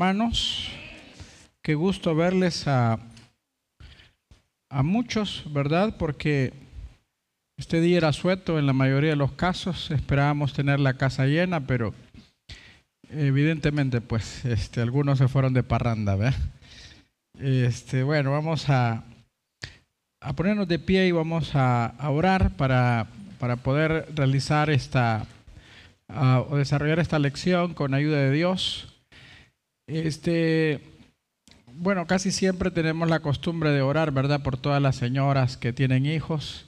hermanos. Qué gusto verles a, a muchos, ¿verdad? Porque este día era sueto en la mayoría de los casos. Esperábamos tener la casa llena, pero evidentemente, pues, este, algunos se fueron de parranda, ¿verdad? Este, bueno, vamos a, a ponernos de pie y vamos a, orar para, para poder realizar esta o desarrollar esta lección con ayuda de Dios. Este, bueno, casi siempre tenemos la costumbre de orar, ¿verdad? Por todas las señoras que tienen hijos,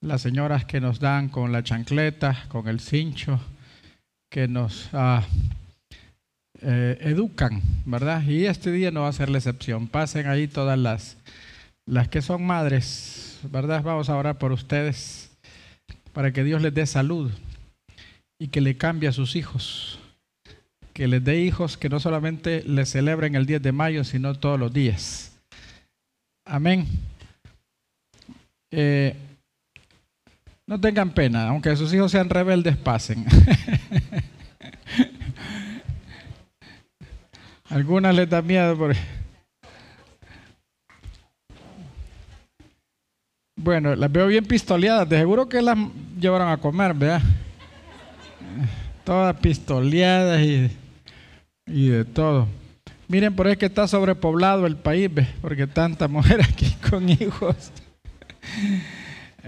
las señoras que nos dan con la chancleta, con el cincho, que nos ah, eh, educan, ¿verdad? Y este día no va a ser la excepción. Pasen ahí todas las, las que son madres, ¿verdad? Vamos a orar por ustedes para que Dios les dé salud y que le cambie a sus hijos. Que les dé hijos que no solamente le celebren el 10 de mayo, sino todos los días. Amén. Eh, no tengan pena, aunque sus hijos sean rebeldes, pasen. Algunas les da miedo porque... Bueno, las veo bien pistoleadas, de seguro que las llevaron a comer, ¿verdad? Todas pistoleadas y, y de todo. Miren, por ahí que está sobrepoblado el país, porque tanta mujer aquí con hijos.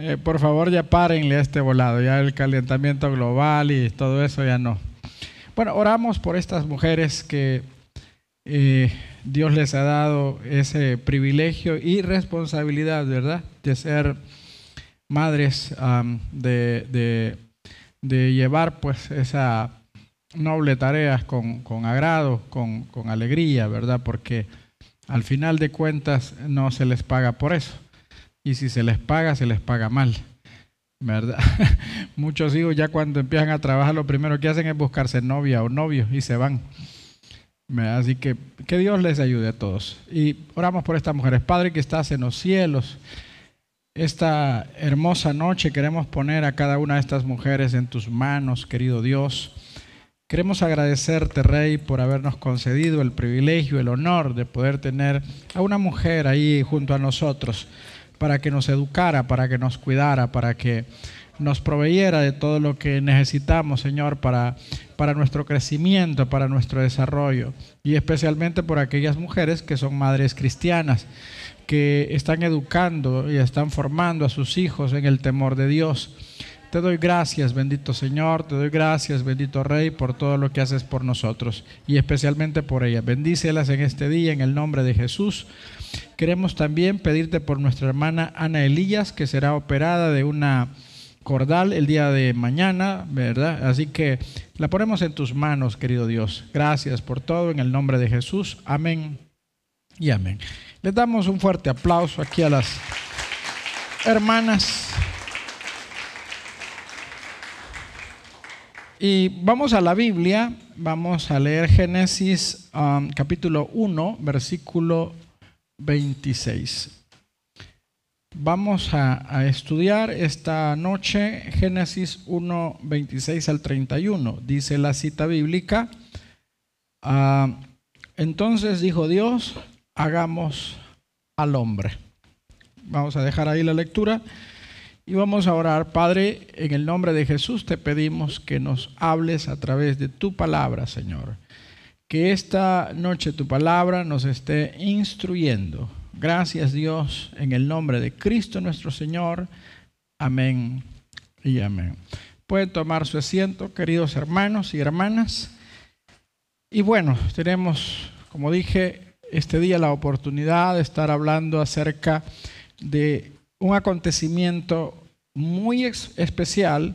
Eh, por favor, ya párenle a este volado, ya el calentamiento global y todo eso ya no. Bueno, oramos por estas mujeres que eh, Dios les ha dado ese privilegio y responsabilidad, ¿verdad? De ser madres de, llevar pues esa noble tarea con, agrado, con, con, alegría, ¿verdad? Porque al final de cuentas no se les paga por eso. Y si se les paga, se les paga mal. ¿Verdad? Muchos hijos ya cuando empiezan a trabajar lo primero que hacen es buscarse novia o novio y se van. Así que que Dios les ayude a todos. Y oramos por estas mujeres. Padre que estás en los cielos, esta hermosa noche queremos poner a cada una de estas mujeres en tus manos, querido Dios. Queremos agradecerte, Rey, por habernos concedido el privilegio, el honor de poder tener a una mujer ahí junto a nosotros para que nos educara, para que nos cuidara, para que nos proveyera de todo lo que necesitamos, Señor, para, para nuestro crecimiento, para nuestro desarrollo, y especialmente por aquellas mujeres que son madres cristianas, que están educando y están formando a sus hijos en el temor de Dios. Te doy gracias, bendito Señor, te doy gracias, bendito Rey, por todo lo que haces por nosotros y especialmente por ellas. Bendícelas en este día en el nombre de Jesús. Queremos también pedirte por nuestra hermana Ana Elías, que será operada de una cordal el día de mañana, ¿verdad? Así que la ponemos en tus manos, querido Dios. Gracias por todo en el nombre de Jesús. Amén y amén. Les damos un fuerte aplauso aquí a las hermanas. Y vamos a la Biblia, vamos a leer Génesis um, capítulo 1, versículo 26. Vamos a, estudiar esta noche Génesis 1, 26 al 31. Dice la cita bíblica. Ah, entonces dijo Dios, hagamos al hombre. Vamos a dejar ahí la lectura y vamos a orar. Padre, en el nombre de Jesús te pedimos que nos hables a través de tu palabra, Señor. Que esta noche tu palabra nos esté instruyendo Gracias Dios en el nombre de Cristo nuestro Señor. Amén y amén. Pueden tomar su asiento, queridos hermanos y hermanas. Y bueno, tenemos, como dije, este día la oportunidad de estar hablando acerca de un acontecimiento muy especial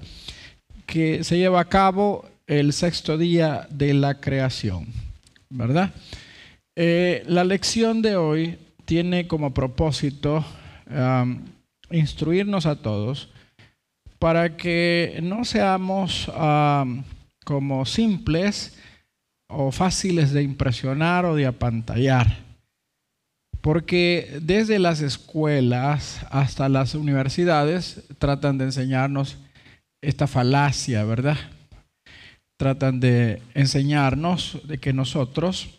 que se lleva a cabo el sexto día de la creación, ¿verdad? Eh, la lección de hoy tiene como propósito instruirnos a todos para que no seamos como simples o fáciles de impresionar o de apantallar. Porque desde las escuelas hasta las universidades tratan de enseñarnos esta falacia, ¿verdad? Tratan de enseñarnos de que nosotros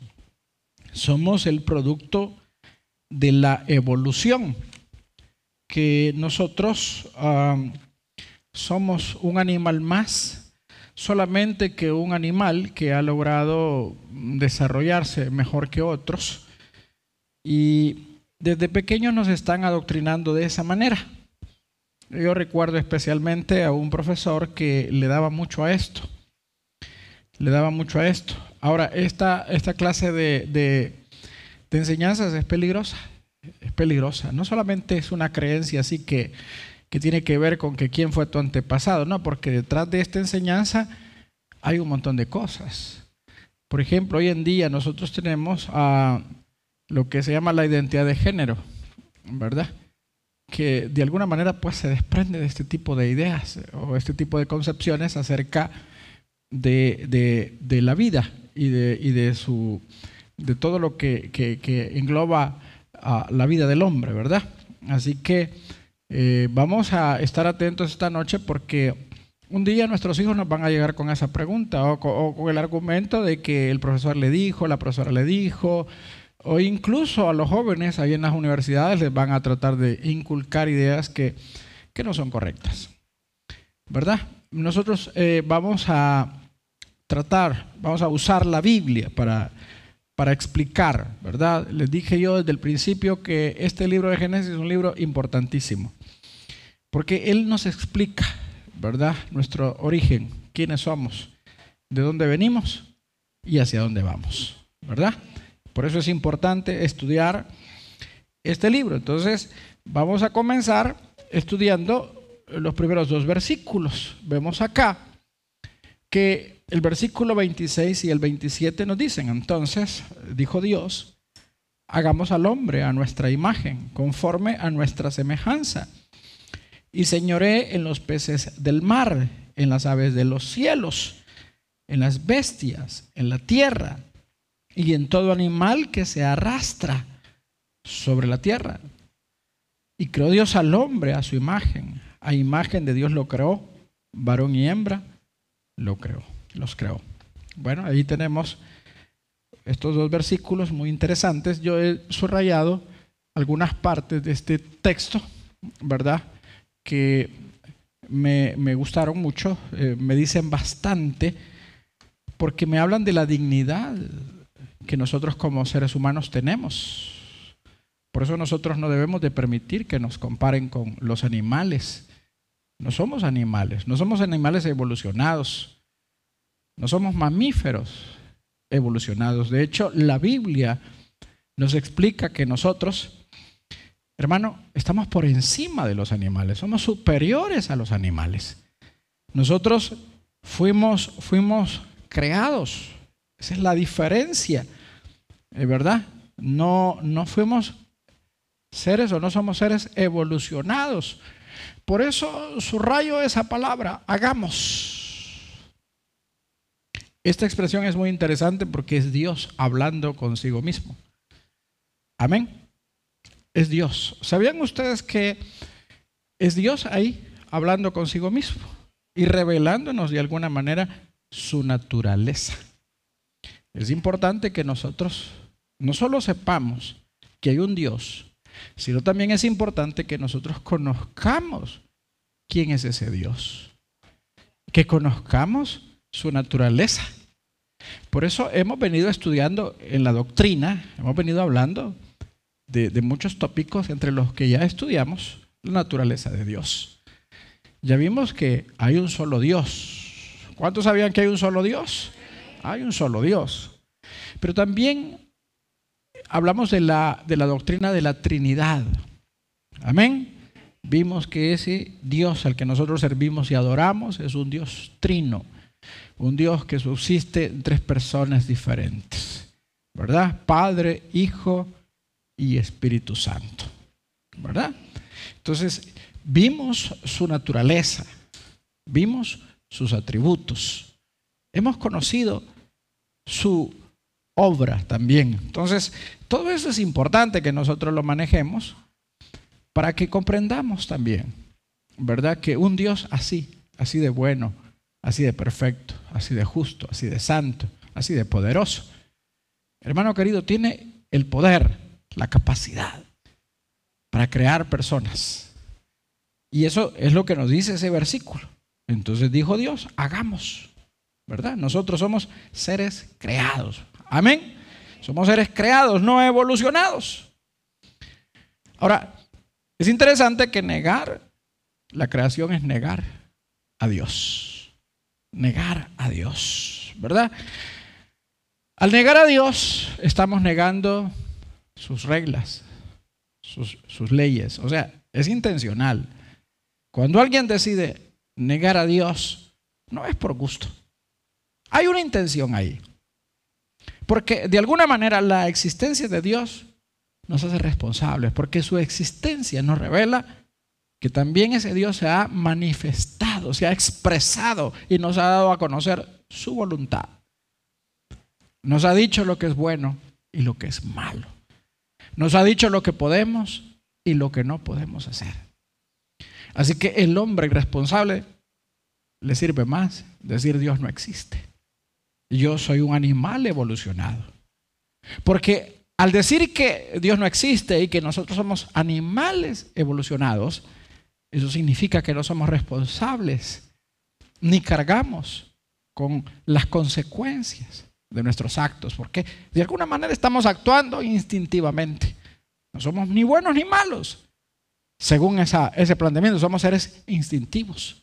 Somos el producto de la evolución, que nosotros somos un animal más, solamente que un animal que ha logrado desarrollarse mejor que otros. Y desde pequeños nos están adoctrinando de esa manera. Yo recuerdo especialmente a un profesor que le daba mucho a esto. Le daba mucho a esto. Ahora, esta, esta clase de, de, enseñanzas es peligrosa. Es peligrosa. No solamente es una creencia así que, que tiene que ver con que quién fue tu antepasado, no, porque detrás de esta enseñanza hay un montón de cosas. Por ejemplo, hoy en día nosotros tenemos a lo que se llama la identidad de género, ¿verdad? que de alguna manera pues se desprende de este tipo de ideas o este tipo de concepciones acerca de, la vida y de, de, su, de todo lo que, engloba a la vida del hombre, ¿verdad? Así que eh, vamos a estar atentos esta noche porque un día nuestros hijos nos van a llegar con esa pregunta o con el argumento de que el profesor le dijo, la profesora le dijo, o incluso a los jóvenes ahí en las universidades les van a tratar de inculcar ideas que, no son correctas. ¿Verdad? Nosotros eh, vamos a tratar, vamos a usar la Biblia para, para explicar, ¿verdad? Les dije yo desde el principio que este libro de Génesis es un libro importantísimo, porque él nos explica, ¿verdad? Nuestro origen, quiénes somos, de dónde venimos y hacia dónde vamos, ¿verdad? Por eso es importante estudiar este libro. Entonces, vamos a comenzar estudiando los primeros dos versículos. Vemos acá que el versículo 26 y el 27 nos dicen, entonces, dijo Dios, hagamos al hombre a nuestra imagen, conforme a nuestra semejanza, y señoré en los peces del mar, en las aves de los cielos, en las bestias, en la tierra y en todo animal que se arrastra sobre la tierra. Y creó Dios al hombre a su imagen. A imagen de Dios lo creó, varón y hembra lo creó, los creó. Bueno, ahí tenemos estos dos versículos muy interesantes. Yo he subrayado algunas partes de este texto, ¿verdad? Que me, gustaron mucho, eh, me dicen bastante, porque me hablan de la dignidad que nosotros como seres humanos tenemos. Por eso nosotros no debemos de permitir que nos comparen con los animales. No somos animales, no somos animales evolucionados, no somos mamíferos evolucionados. De hecho, la Biblia nos explica que nosotros, hermano, estamos por encima de los animales, somos superiores a los animales. Nosotros fuimos, fuimos creados esa es la diferencia, ¿verdad? No, no fuimos seres o no somos seres evolucionados. Por eso subrayo esa palabra, hagamos. Esta expresión es muy interesante porque es Dios hablando consigo mismo. Amén. Es Dios. ¿Sabían ustedes que es Dios ahí hablando consigo mismo y revelándonos de alguna manera su naturaleza? Es importante que nosotros no solo sepamos que hay un Dios, sino también es importante que nosotros conozcamos quién es ese Dios, que conozcamos su naturaleza. Por eso hemos venido estudiando en la doctrina, hemos venido hablando de, muchos tópicos entre los que ya estudiamos la naturaleza de Dios. Ya vimos que hay un solo Dios. ¿Cuántos sabían que hay un solo Dios? Hay un solo Dios. Pero también hablamos de la, de la doctrina de la Trinidad. Amén. Vimos que ese Dios al que nosotros servimos y adoramos es un Dios trino, un Dios que subsiste en tres personas diferentes, ¿verdad? Padre, Hijo y Espíritu Santo, ¿verdad? Entonces, vimos su naturaleza, vimos sus atributos, Hemos conocido su obra también. Entonces, todo eso es importante que nosotros lo manejemos para que comprendamos también, ¿verdad? Que un Dios así, así de bueno, así de perfecto, así de justo, así de santo, así de poderoso, hermano querido, tiene el poder, la capacidad para crear personas. Y eso es lo que nos dice ese versículo. Entonces dijo Dios, hagamos, ¿verdad? Nosotros somos seres creados. Amén. Somos seres creados, no evolucionados. Ahora, es interesante que negar la creación es negar a Dios. Negar a Dios, ¿verdad? Al negar a Dios, estamos negando sus reglas, sus, sus, leyes. O sea, es intencional. Cuando alguien decide negar a Dios, no es por gusto. Hay una intención ahí. Porque de alguna manera la existencia de Dios nos hace responsables, porque su existencia nos revela que también ese Dios se ha manifestado, se ha expresado y nos ha dado a conocer su voluntad. Nos ha dicho lo que es bueno y lo que es malo. Nos ha dicho lo que podemos y lo que no podemos hacer. Así que el hombre irresponsable le sirve más decir Dios no existe. Yo soy un animal evolucionado. Porque al decir que Dios no existe y que nosotros somos animales evolucionados, eso significa que no somos responsables ni cargamos con las consecuencias de nuestros actos, porque de alguna manera estamos actuando instintivamente. No somos ni buenos ni malos. Según ese planteamiento, somos seres instintivos.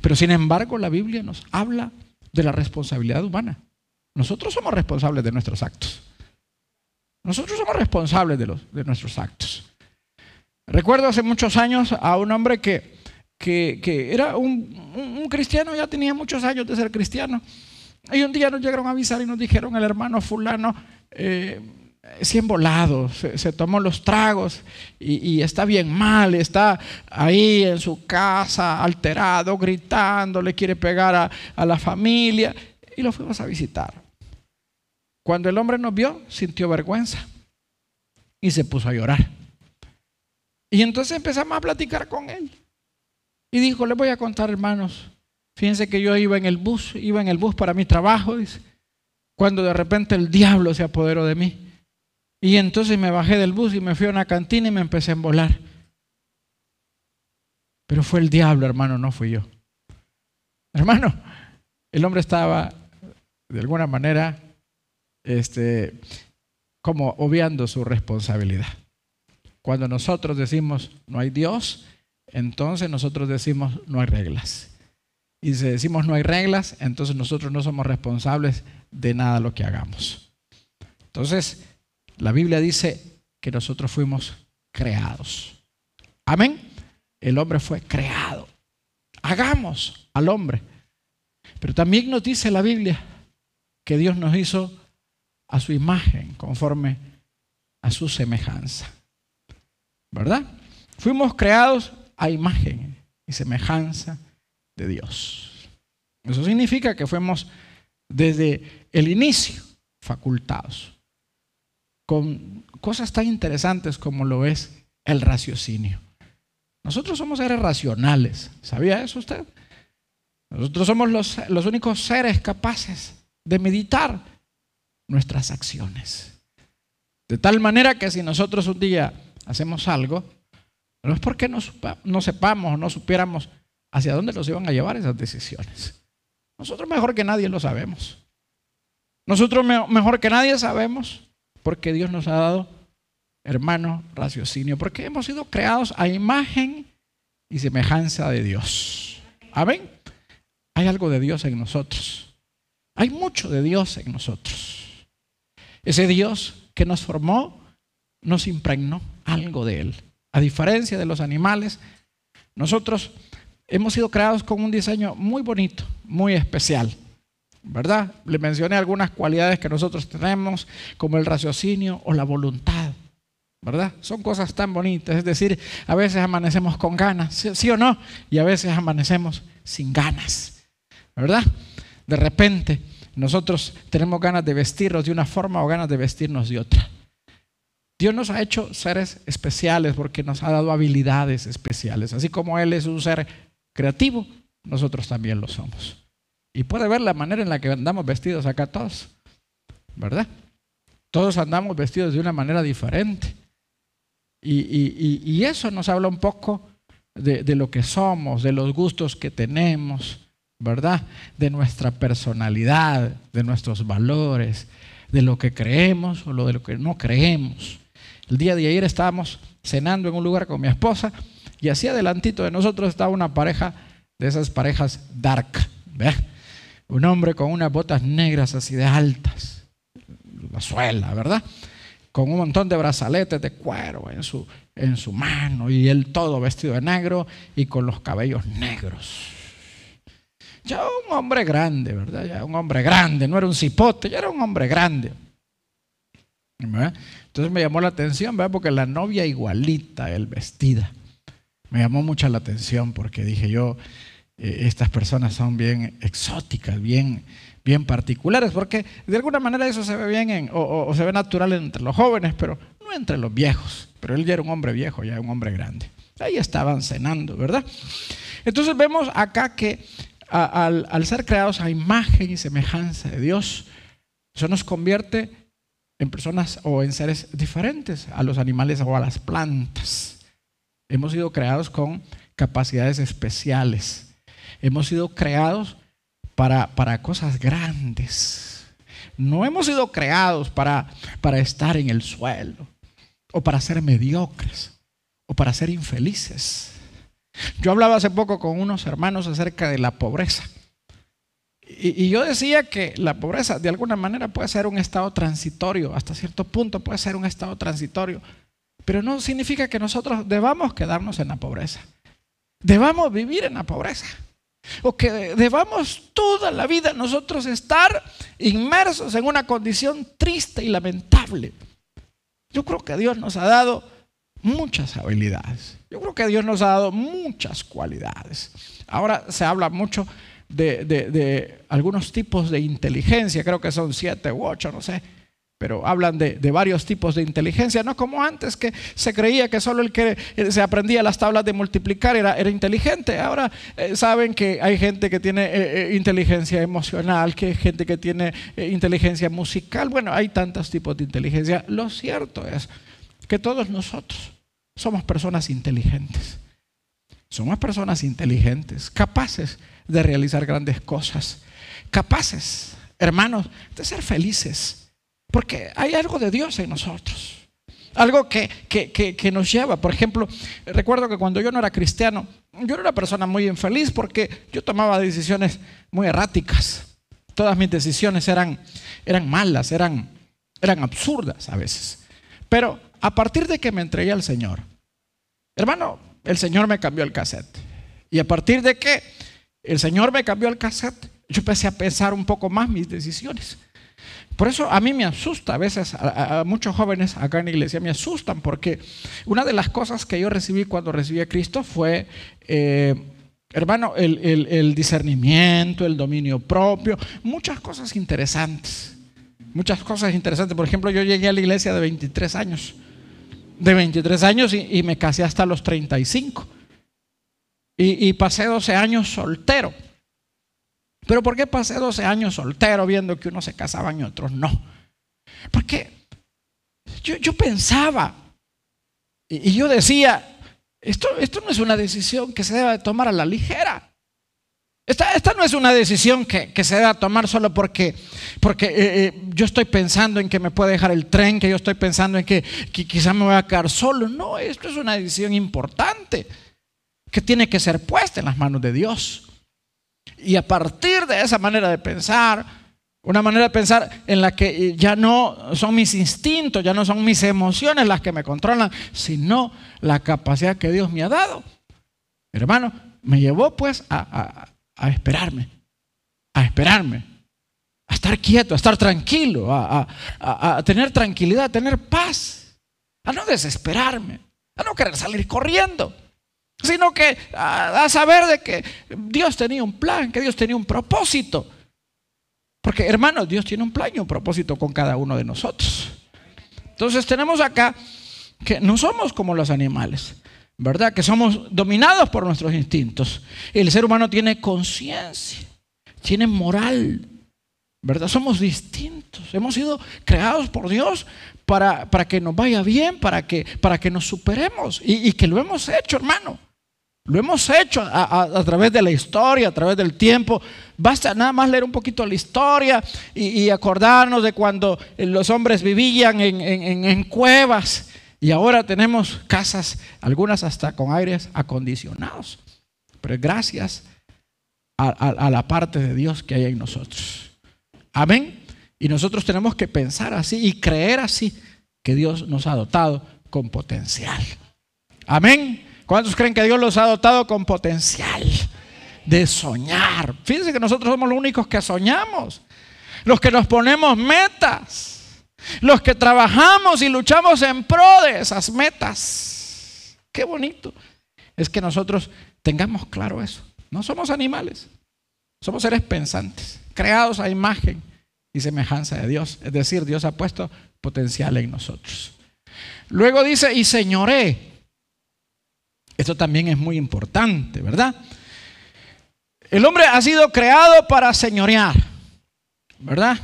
Pero sin embargo, la Biblia nos habla de la responsabilidad humana. Nosotros somos responsables de nuestros actos. Nosotros somos responsables de, los, de nuestros actos. Recuerdo hace muchos años a un hombre que, que, era un, cristiano, ya tenía muchos años de ser cristiano. Y un día nos llegaron a avisar y nos dijeron, el hermano fulano, eh, cien volados, se, tomó los tragos y, está bien mal, está ahí en su casa alterado, gritando, le quiere pegar a, a la familia y lo fuimos a visitar. Cuando el hombre nos vio, sintió vergüenza y se puso a llorar. Y entonces empezamos a platicar con él. Y dijo, le voy a contar, hermanos, fíjense que yo iba en el bus, iba en el bus para mi trabajo, cuando de repente el diablo se apoderó de mí. Y entonces me bajé del bus y me fui a una cantina y me empecé a embolar. Pero fue el diablo, hermano, no fui yo. Hermano, el hombre estaba de alguna manera este, como obviando su responsabilidad. Cuando nosotros decimos no hay Dios, entonces nosotros decimos no hay reglas. Y si decimos no hay reglas, entonces nosotros no somos responsables de nada lo que hagamos. Entonces, la Biblia dice que nosotros fuimos creados. Amén. El hombre fue creado. Hagamos al hombre. Pero también nos dice la Biblia que Dios nos hizo a su imagen, conforme a su semejanza. ¿Verdad? Fuimos creados a imagen y semejanza de Dios. Eso significa que fuimos desde el inicio facultados con cosas tan interesantes como lo es el raciocinio. Nosotros somos seres racionales. ¿Sabía eso usted? Nosotros somos los, los únicos seres capaces de meditar nuestras acciones. De tal manera que si nosotros un día hacemos algo, no es porque no, sepamos o no supiéramos hacia dónde nos iban a llevar esas decisiones. Nosotros mejor que nadie lo sabemos. Nosotros mejor que nadie sabemos porque Dios nos ha dado, hermano, raciocinio, porque hemos sido creados a imagen y semejanza de Dios. Amén. Hay algo de Dios en nosotros. Hay mucho de Dios en nosotros. Ese Dios que nos formó nos impregnó algo de Él. A diferencia de los animales, nosotros hemos sido creados con un diseño muy bonito, muy especial. ¿Verdad? Le mencioné algunas cualidades que nosotros tenemos, como el raciocinio o la voluntad. ¿Verdad? Son cosas tan bonitas. Es decir, a veces amanecemos con ganas, ¿sí, o no? Y a veces amanecemos sin ganas. ¿Verdad? De repente nosotros tenemos ganas de vestirnos de una forma o ganas de vestirnos de otra. Dios nos ha hecho seres especiales porque nos ha dado habilidades especiales. Así como Él es un ser creativo, nosotros también lo somos. Y puede ver la manera en la que andamos vestidos acá todos, ¿verdad? Todos andamos vestidos de una manera diferente. Y, eso nos habla un poco de, lo que somos, de los gustos que tenemos, ¿verdad? De nuestra personalidad, de nuestros valores, de lo que creemos o de lo que no creemos. El día de ayer estábamos cenando en un lugar con mi esposa y así adelantito de nosotros estaba una pareja de esas parejas dark. ¿ve? Un hombre con unas botas negras así de altas, la suela, ¿verdad? Con un montón de brazaletes de cuero en su, en su mano y él todo vestido de negro y con los cabellos negros. Ya un hombre grande, ¿verdad? Ya un hombre grande, no era un cipote, ya era un hombre grande. Entonces me llamó la atención, ¿verdad? Porque la novia igualita, él vestida me llamó mucho la atención porque dije yo, eh, estas personas son bien exóticas, bien, bien particulares, porque de alguna manera eso se ve bien o, se ve natural entre los jóvenes, pero no entre los viejos. Pero él ya era un hombre viejo, ya era un hombre grande. Ahí estaban cenando, ¿verdad? Entonces vemos acá que al, al ser creados a imagen y semejanza de Dios, eso nos convierte en personas o en seres diferentes a los animales o a las plantas. Hemos sido creados con capacidades especiales. Hemos sido creados para, para cosas grandes. No hemos sido creados para, para estar en el suelo o para ser mediocres o para ser infelices. Yo hablaba hace poco con unos hermanos acerca de la pobreza. Y, y, yo decía que la pobreza de alguna manera puede ser un estado transitorio, hasta cierto punto puede ser un estado transitorio, pero no significa que nosotros debamos quedarnos en la pobreza. Debamos vivir en la pobreza. O que debamos toda la vida nosotros estar inmersos en una condición triste y lamentable. Yo creo que Dios nos ha dado muchas habilidades. Yo creo que Dios nos ha dado muchas cualidades. Ahora se habla mucho de, de algunos tipos de inteligencia, creo que son siete u ocho, no sé pero hablan de, varios tipos de inteligencia, no como antes que se creía que solo el que eh, se aprendía las tablas de multiplicar era, era inteligente. Ahora eh, saben que hay gente que tiene eh, inteligencia emocional, que hay gente que tiene inteligencia musical. Bueno, hay tantos tipos de inteligencia. Lo cierto es que todos nosotros somos personas inteligentes. Somos personas inteligentes, capaces de realizar grandes cosas, capaces, hermanos, de ser felices porque hay algo de Dios en nosotros. Algo que, que, nos lleva. Por ejemplo, recuerdo que cuando yo no era cristiano, yo era una persona muy infeliz porque yo tomaba decisiones muy erráticas. Todas mis decisiones eran, eran malas, eran, eran absurdas a veces. Pero a partir de que me entregué al Señor, hermano, el Señor me cambió el cassette. Y a partir de que el Señor me cambió el cassette, yo empecé a pensar un poco más mis decisiones. Por eso a mí me asusta, a veces a, muchos jóvenes acá en la iglesia me asustan, porque una de las cosas que yo recibí cuando recibí a Cristo fue, eh, hermano, el, discernimiento, el dominio propio, muchas cosas interesantes, muchas cosas interesantes. Por ejemplo, yo llegué a la iglesia de 23 años, de 23 años y, me casé hasta los 35. Y, y pasé 12 años soltero. Pero ¿por qué pasé 12 años soltero viendo que unos se casaban y otros no? Porque yo, pensaba y, yo decía, esto, esto no es una decisión que se deba tomar a la ligera. Esta, esta, no es una decisión que, se deba tomar solo porque, porque eh, eh, yo estoy pensando en que me puede dejar el tren, que yo estoy pensando en que, que quizá me voy a quedar solo. No, esto es una decisión importante que tiene que ser puesta en las manos de Dios. Y a partir de esa manera de pensar, una manera de pensar en la que ya no son mis instintos, ya no son mis emociones las que me controlan, sino la capacidad que Dios me ha dado. Hermano, me llevó pues a, esperarme, a esperarme, a estar quieto, a estar tranquilo, a, a tener tranquilidad, a tener paz, a no desesperarme, a no querer salir corriendo sino que a, saber de que Dios tenía un plan, que Dios tenía un propósito. Porque hermanos, Dios tiene un plan y un propósito con cada uno de nosotros. Entonces tenemos acá que no somos como los animales, ¿verdad? Que somos dominados por nuestros instintos. El ser humano tiene conciencia, tiene moral, ¿verdad? Somos distintos. Hemos sido creados por Dios para, para que nos vaya bien, para que, para que nos superemos. Y, que lo hemos hecho, hermano. Lo hemos hecho a, través de la historia, a través del tiempo. Basta nada más leer un poquito la historia y, acordarnos de cuando los hombres vivían en, en cuevas y ahora tenemos casas, algunas hasta con aires acondicionados. Pero gracias a, la parte de Dios que hay en nosotros. Amén. Y nosotros tenemos que pensar así y creer así que Dios nos ha dotado con potencial. Amén. ¿Cuántos creen que Dios los ha dotado con potencial de soñar? Fíjense que nosotros somos los únicos que soñamos, los que nos ponemos metas, los que trabajamos y luchamos en pro de esas metas. Qué bonito es que nosotros tengamos claro eso. No somos animales, somos seres pensantes, creados a imagen y semejanza de Dios. Es decir, Dios ha puesto potencial en nosotros. Luego dice, y señoré. Esto también es muy importante, ¿verdad? El hombre ha sido creado para señorear, ¿verdad?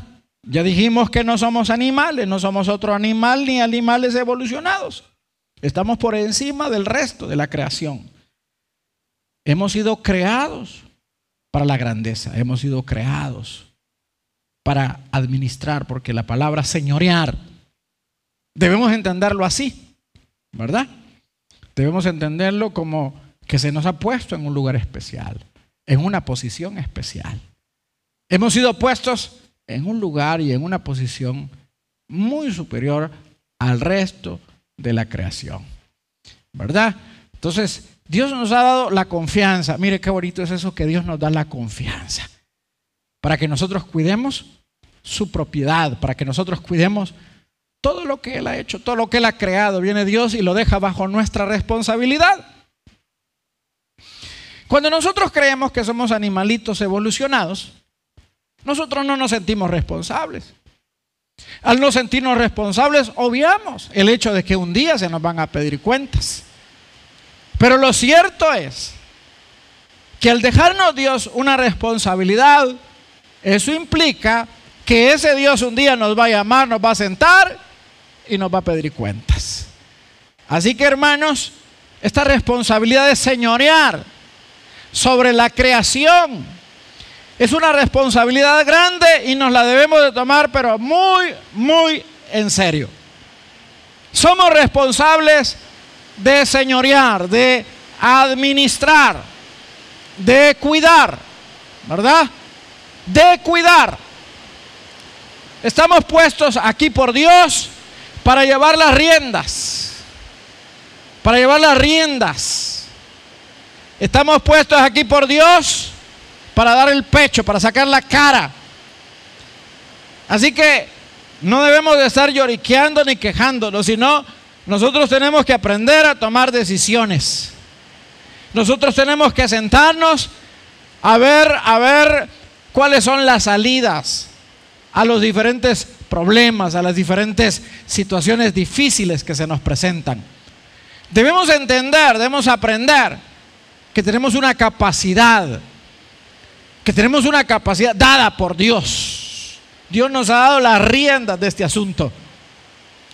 Ya dijimos que no somos animales, no somos otro animal ni animales evolucionados. Estamos por encima del resto de la creación. Hemos sido creados para la grandeza, hemos sido creados para administrar, porque la palabra señorear debemos entenderlo así, ¿verdad? Debemos entenderlo como que se nos ha puesto en un lugar especial, en una posición especial. Hemos sido puestos en un lugar y en una posición muy superior al resto de la creación, ¿verdad? Entonces, Dios nos ha dado la confianza. Mire qué bonito es eso que Dios nos da la confianza. Para que nosotros cuidemos su propiedad, para que nosotros cuidemos todo lo que Él ha hecho, todo lo que Él ha creado. Viene Dios y lo deja bajo nuestra responsabilidad. Cuando nosotros creemos que somos animalitos evolucionados, nosotros no nos sentimos responsables. Al no sentirnos responsables, obviamos el hecho de que un día se nos van a pedir cuentas. Pero lo cierto es que al dejarnos Dios una responsabilidad, eso implica que ese Dios un día nos va a llamar, nos va a sentar y nos va a pedir cuentas. Así que hermanos, esta responsabilidad de señorear sobre la creación es una responsabilidad grande y nos la debemos de tomar, pero muy, muy en serio. Somos responsables de señorear, de administrar, de cuidar, ¿verdad? De cuidar. Estamos puestos aquí por Dios para llevar las riendas, para llevar las riendas. Estamos puestos aquí por Dios para dar el pecho, para sacar la cara. Así que no debemos de estar lloriqueando ni quejándonos, sino nosotros tenemos que aprender a tomar decisiones. Nosotros tenemos que sentarnos a ver, a ver cuáles son las salidas a los diferentes problemas, a las diferentes situaciones difíciles que se nos presentan. Debemos entender, debemos aprender que tenemos una capacidad, que tenemos una capacidad dada por Dios. Dios nos ha dado las riendas de este asunto.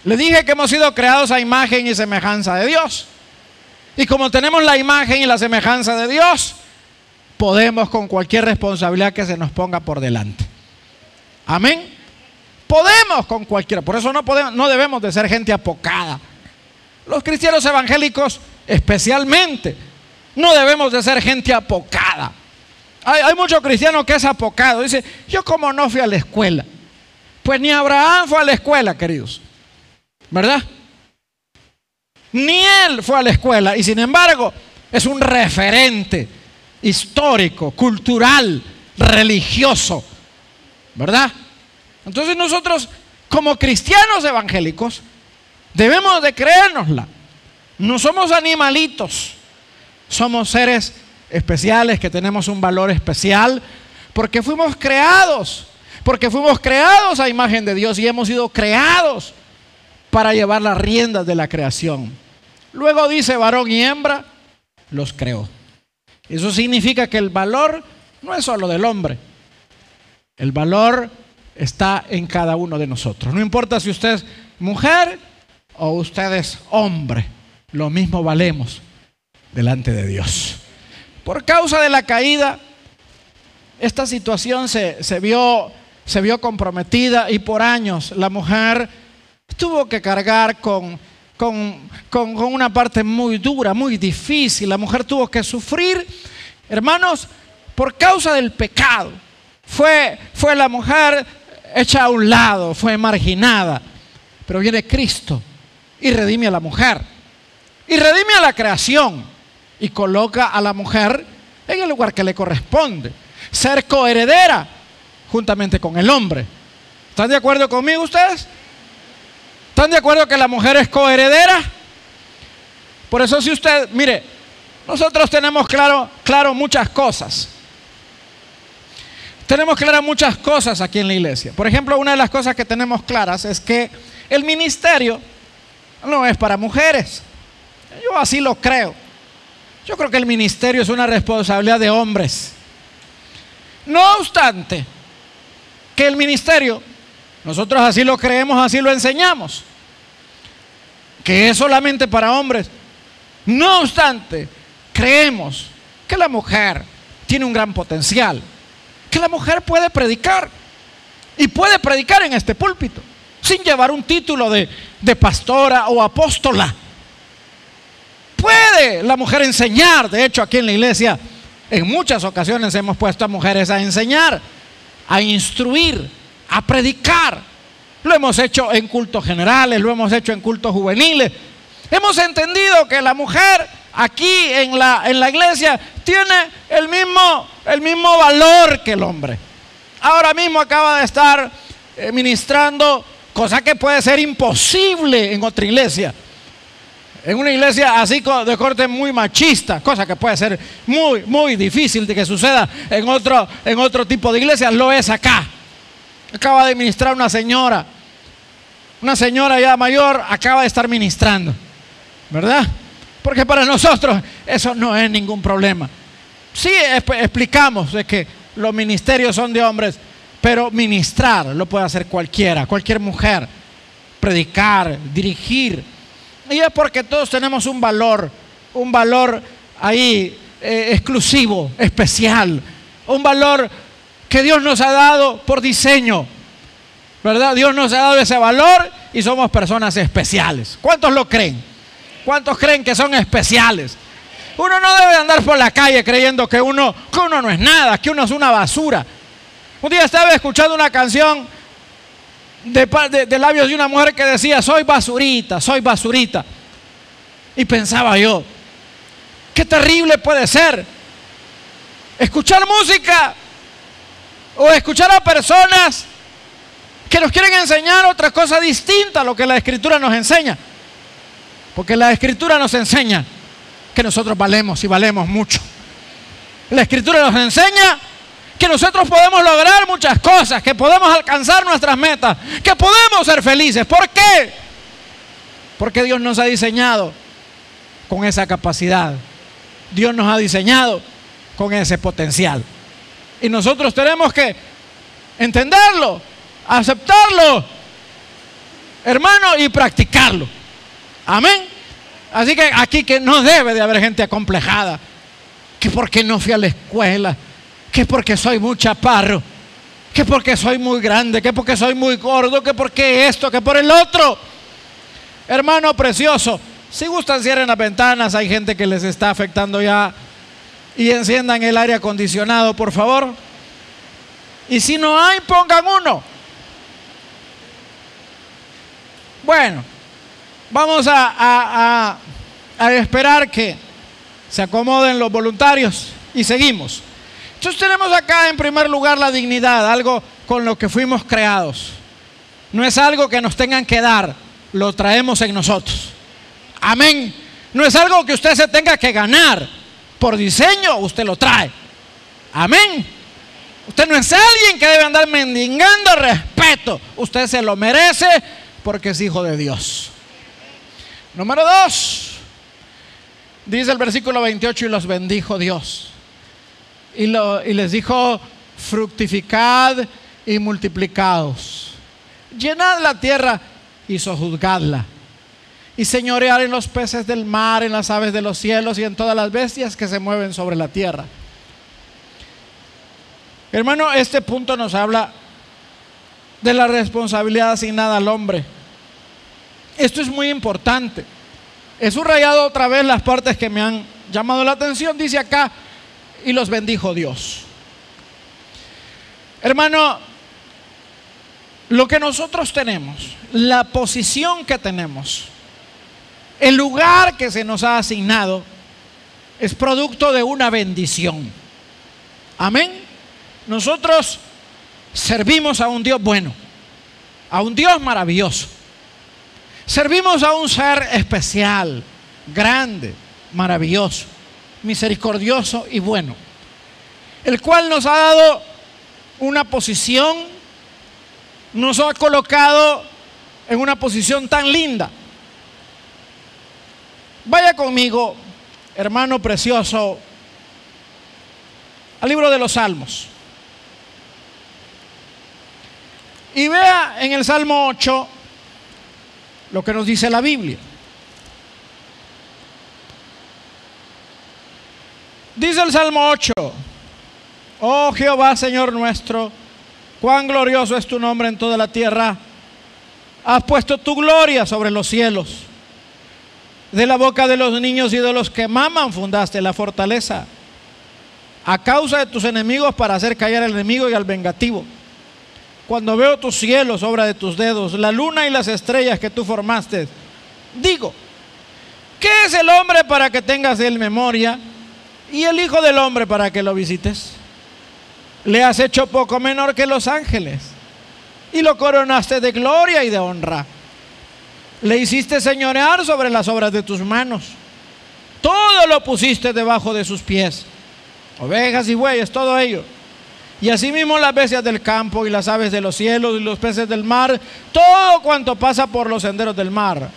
Le dije que hemos sido creados a imagen y semejanza de Dios. Y como tenemos la imagen y la semejanza de Dios, podemos con cualquier responsabilidad que se nos ponga por delante. Amén. Podemos con cualquiera. Por eso no, podemos, no debemos de ser gente apocada. Los cristianos evangélicos especialmente no debemos de ser gente apocada. Hay, hay muchos cristianos que es apocado. Dice, yo como no fui a la escuela. Pues ni Abraham fue a la escuela, queridos. ¿Verdad? Ni él fue a la escuela y sin embargo es un referente histórico, cultural, religioso. ¿Verdad? Entonces nosotros como cristianos evangélicos debemos de creérnosla. No somos animalitos, somos seres especiales que tenemos un valor especial porque fuimos creados, porque fuimos creados a imagen de Dios y hemos sido creados para llevar las riendas de la creación. Luego dice varón y hembra, los creó. Eso significa que el valor no es solo del hombre. El valor está en cada uno de nosotros. No importa si usted es mujer o usted es hombre, lo mismo valemos delante de Dios. Por causa de la caída, esta situación se, vio, se vio comprometida y por años la mujer tuvo que cargar con, con, con, una parte muy dura, muy difícil. La mujer tuvo que sufrir, hermanos, por causa del pecado. Fue, fue la mujer hecha a un lado, fue marginada. Pero viene Cristo y redime a la mujer. Y redime a la creación. Y coloca a la mujer en el lugar que le corresponde. Ser coheredera juntamente con el hombre. ¿Están de acuerdo conmigo ustedes? ¿Están de acuerdo que la mujer es coheredera? Por eso si usted, mire, nosotros tenemos claro, claro muchas cosas. Tenemos claras muchas cosas aquí en la iglesia. Por ejemplo, una de las cosas que tenemos claras es que el ministerio no es para mujeres. Yo así lo creo. Yo creo que el ministerio es una responsabilidad de hombres. No obstante, que el ministerio, nosotros así lo creemos, así lo enseñamos, que es solamente para hombres. No obstante, creemos que la mujer tiene un gran potencial que la mujer puede predicar. Y puede predicar en este púlpito, sin llevar un título de, de pastora o apóstola. Puede la mujer enseñar. De hecho, aquí en la iglesia, en muchas ocasiones hemos puesto a mujeres a enseñar, a instruir, a predicar. Lo hemos hecho en cultos generales, lo hemos hecho en cultos juveniles. Hemos entendido que la mujer aquí en la, en la iglesia tiene el mismo, el mismo valor que el hombre. Ahora mismo acaba de estar eh, ministrando, cosa que puede ser imposible en otra iglesia. En una iglesia así de corte muy machista, cosa que puede ser muy, muy difícil de que suceda en otro, en otro tipo de iglesia, lo es acá. Acaba de ministrar una señora, una señora ya mayor, acaba de estar ministrando, ¿verdad? Porque para nosotros eso no es ningún problema. Sí explicamos de que los ministerios son de hombres, pero ministrar lo puede hacer cualquiera, cualquier mujer. Predicar, dirigir. Y es porque todos tenemos un valor, un valor ahí eh, exclusivo, especial. Un valor que Dios nos ha dado por diseño. ¿Verdad? Dios nos ha dado ese valor y somos personas especiales. ¿Cuántos lo creen? ¿Cuántos creen que son especiales? Uno no debe andar por la calle creyendo que uno, que uno no es nada, que uno es una basura. Un día estaba escuchando una canción de, de, labios de una mujer que decía, soy basurita, soy basurita. Y pensaba yo, qué terrible puede ser escuchar música o escuchar a personas que nos quieren enseñar otra cosa distinta a lo que la escritura nos enseña. Porque la escritura nos enseña que nosotros valemos y valemos mucho. La escritura nos enseña que nosotros podemos lograr muchas cosas, que podemos alcanzar nuestras metas, que podemos ser felices. ¿Por qué? Porque Dios nos ha diseñado con esa capacidad. Dios nos ha diseñado con ese potencial. Y nosotros tenemos que entenderlo, aceptarlo, hermano, y practicarlo. Amén. Así que aquí que no debe de haber gente acomplejada. Que porque no fui a la escuela. Que porque soy muy chaparro. Que porque soy muy grande. Que porque soy muy gordo. Que porque esto. Que por el otro. Hermano precioso. Si gustan cierren las ventanas. Hay gente que les está afectando ya. Y enciendan el aire acondicionado, por favor. Y si no hay, pongan uno. Bueno. Vamos a, esperar que se acomoden los voluntarios y seguimos. Entonces tenemos acá en primer lugar la dignidad, algo con lo que fuimos creados. No es algo que nos tengan que dar, lo traemos en nosotros. Amén. No es algo que usted se tenga que ganar. Por diseño usted lo trae. Amén. Usted no es alguien que debe andar mendigando respeto. Usted se lo merece porque es hijo de Dios. Número dos, dice el versículo 28 y los bendijo Dios. Y, y les dijo, fructificad y multiplicados. Llenad la tierra y sojuzgadla. Y señorear en los peces del mar, en las aves de los cielos y en todas las bestias que se mueven sobre la tierra. Hermano, este punto nos habla de la responsabilidad asignada al hombre. Esto es muy importante. He subrayado otra vez las partes que me han llamado la atención. Dice acá, y los bendijo Dios. Hermano, lo que nosotros tenemos, la posición que tenemos, el lugar que se nos ha asignado, es producto de una bendición. Amén. Nosotros servimos a un Dios bueno, a un Dios maravilloso. Servimos a un ser especial, grande, maravilloso, misericordioso y bueno, el cual nos ha dado una posición, nos ha colocado en una posición tan linda. Vaya conmigo, hermano precioso, al libro de los Salmos. Y vea en el Salmo 8 lo que nos dice la Biblia. Dice el Salmo 8, oh Jehová Señor nuestro, cuán glorioso es tu nombre en toda la tierra. Has puesto tu gloria sobre los cielos. De la boca de los niños y de los que maman fundaste la fortaleza. A causa de tus enemigos para hacer callar al enemigo y al vengativo cuando veo tus cielos, obra de tus dedos, la luna y las estrellas que tú formaste, digo, ¿qué es el hombre para que tengas él memoria y el Hijo del Hombre para que lo visites? Le has hecho poco menor que los ángeles y lo coronaste de gloria y de honra. Le hiciste señorear sobre las obras de tus manos. Todo lo pusiste debajo de sus pies. Ovejas y bueyes, todo ello y asimismo las bestias del campo y las aves de los cielos y los peces del mar, todo cuanto pasa por los senderos del mar.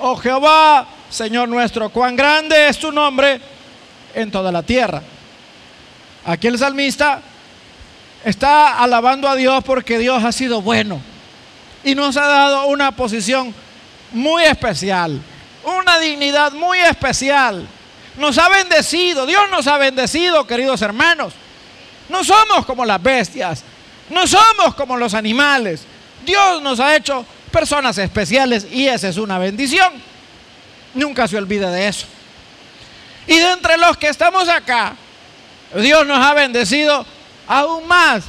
Oh Jehová, Señor nuestro, cuán grande es tu nombre en toda la tierra. Aquí el salmista está alabando a Dios porque Dios ha sido bueno y nos ha dado una posición muy especial, una dignidad muy especial. Nos ha bendecido, Dios nos ha bendecido, queridos hermanos. No somos como las bestias, no somos como los animales. Dios nos ha hecho personas especiales y esa es una bendición. Nunca se olvide de eso. Y de entre los que estamos acá, Dios nos ha bendecido aún más,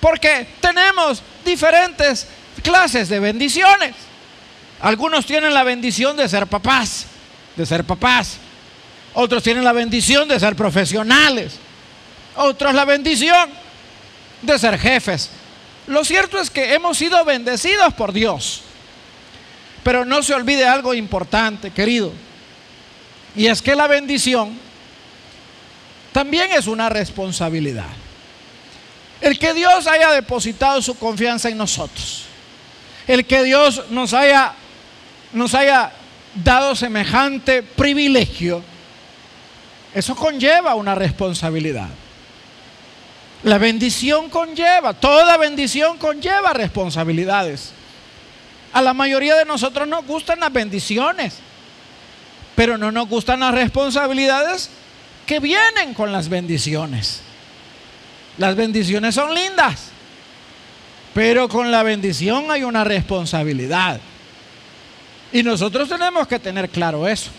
porque tenemos diferentes clases de bendiciones. Algunos tienen la bendición de ser papás, de ser papás. Otros tienen la bendición de ser profesionales otros la bendición de ser jefes. Lo cierto es que hemos sido bendecidos por Dios. Pero no se olvide algo importante, querido. Y es que la bendición también es una responsabilidad. El que Dios haya depositado su confianza en nosotros. El que Dios nos haya, nos haya dado semejante privilegio. Eso conlleva una responsabilidad. La bendición conlleva, toda bendición conlleva responsabilidades. A la mayoría de nosotros nos gustan las bendiciones, pero no nos gustan las responsabilidades que vienen con las bendiciones. Las bendiciones son lindas, pero con la bendición hay una responsabilidad. Y nosotros tenemos que tener claro eso.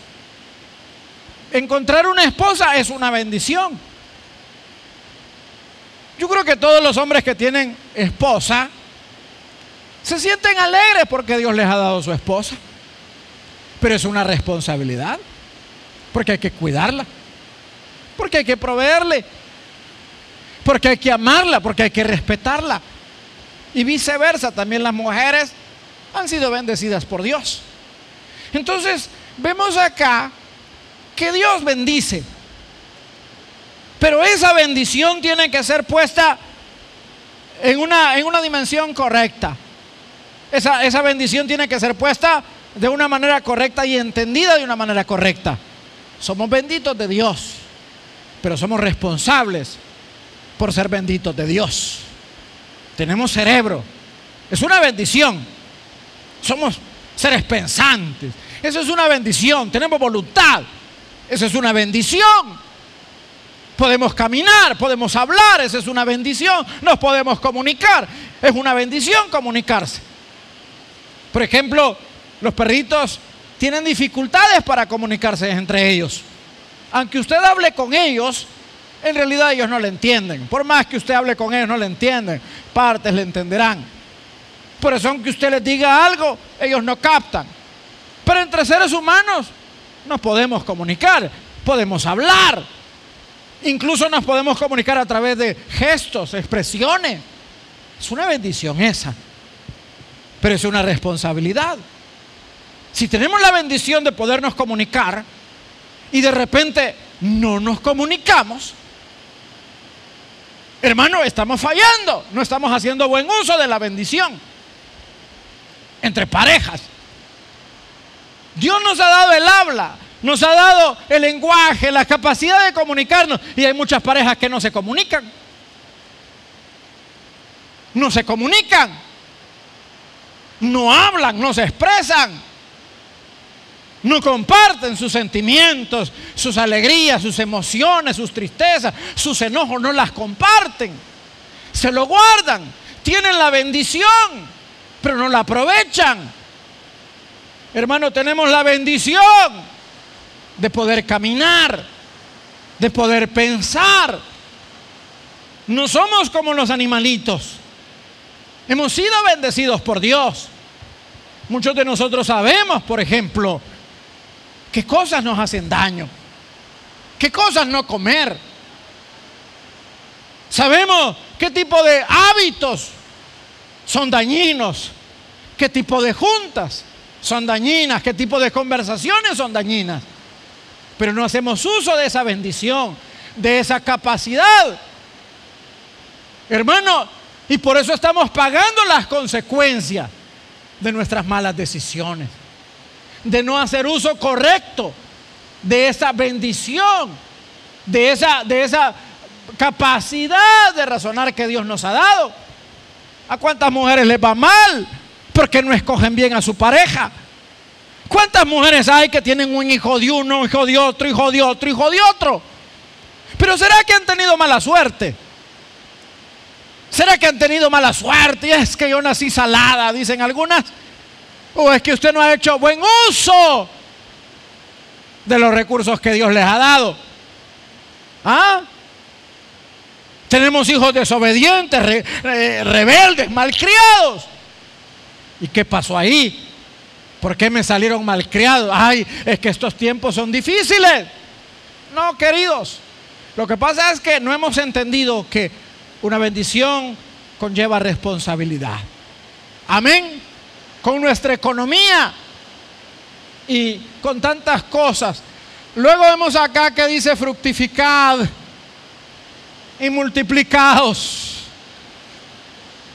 Encontrar una esposa es una bendición yo creo que todos los hombres que tienen esposa se sienten alegres porque Dios les ha dado su esposa. Pero es una responsabilidad. Porque hay que cuidarla. Porque hay que proveerle. Porque hay que amarla. Porque hay que respetarla. Y viceversa, también las mujeres han sido bendecidas por Dios. Entonces, vemos acá que Dios bendice pero esa bendición tiene que ser puesta en una, en una dimensión correcta. Esa, esa bendición tiene que ser puesta de una manera correcta y entendida de una manera correcta. Somos benditos de Dios, pero somos responsables por ser benditos de Dios. tenemos cerebro. Es una bendición. Somos seres pensantes. Eso es una bendición. Tenemos voluntad. Eso es una bendición. Podemos caminar, podemos hablar, esa es una bendición. Nos podemos comunicar. Es una bendición comunicarse. Por ejemplo, los perritos tienen dificultades para comunicarse entre ellos. Aunque usted hable con ellos, en realidad ellos no le entienden. Por más que usted hable con ellos, no le entienden. Partes le entenderán. Por eso, aunque usted les diga algo, ellos no captan. Pero entre seres humanos nos podemos comunicar, podemos hablar. Incluso nos podemos comunicar a través de gestos, expresiones. Es una bendición esa. Pero es una responsabilidad. Si tenemos la bendición de podernos comunicar y de repente no nos comunicamos, hermano, estamos fallando, no estamos haciendo buen uso de la bendición entre parejas. Dios nos ha dado el habla, nos ha dado el lenguaje, la capacidad de comunicarnos y hay muchas parejas que no se comunican. No se comunican, no hablan, no se expresan no comparten sus sentimientos, sus alegrías, sus emociones, sus tristezas, sus enojos, no las comparten. Se lo guardan, tienen la bendición, pero no la aprovechan. Hermano, tenemos la bendición de poder caminar, de poder pensar. No somos como los animalitos. Hemos sido bendecidos por Dios. Muchos de nosotros sabemos, por ejemplo, qué cosas nos hacen daño, qué cosas no comer. Sabemos qué tipo de hábitos son dañinos, qué tipo de juntas son dañinas, qué tipo de conversaciones son dañinas. Pero no hacemos uso de esa bendición, de esa capacidad. Hermano, y por eso estamos pagando las consecuencias de nuestras malas decisiones de no hacer uso correcto de esa bendición, de esa, de esa capacidad de razonar que Dios nos ha dado. ¿A cuántas mujeres les va mal? Porque no escogen bien a su pareja. ¿Cuántas mujeres hay que tienen un hijo de uno, hijo de otro, hijo de otro, hijo de otro? Pero ¿será que han tenido mala suerte? ¿Será que han tenido mala suerte? Y es que yo nací salada, dicen algunas. ¿O es que usted no ha hecho buen uso de los recursos que Dios les ha dado? ¿Ah? Tenemos hijos desobedientes, rebeldes, malcriados. ¿Y qué pasó ahí? ¿Por qué me salieron malcriados? Ay, es que estos tiempos son difíciles. No, queridos. Lo que pasa es que no hemos entendido que una bendición conlleva responsabilidad. Amén con nuestra economía y con tantas cosas. Luego vemos acá que dice fructificad y multiplicados.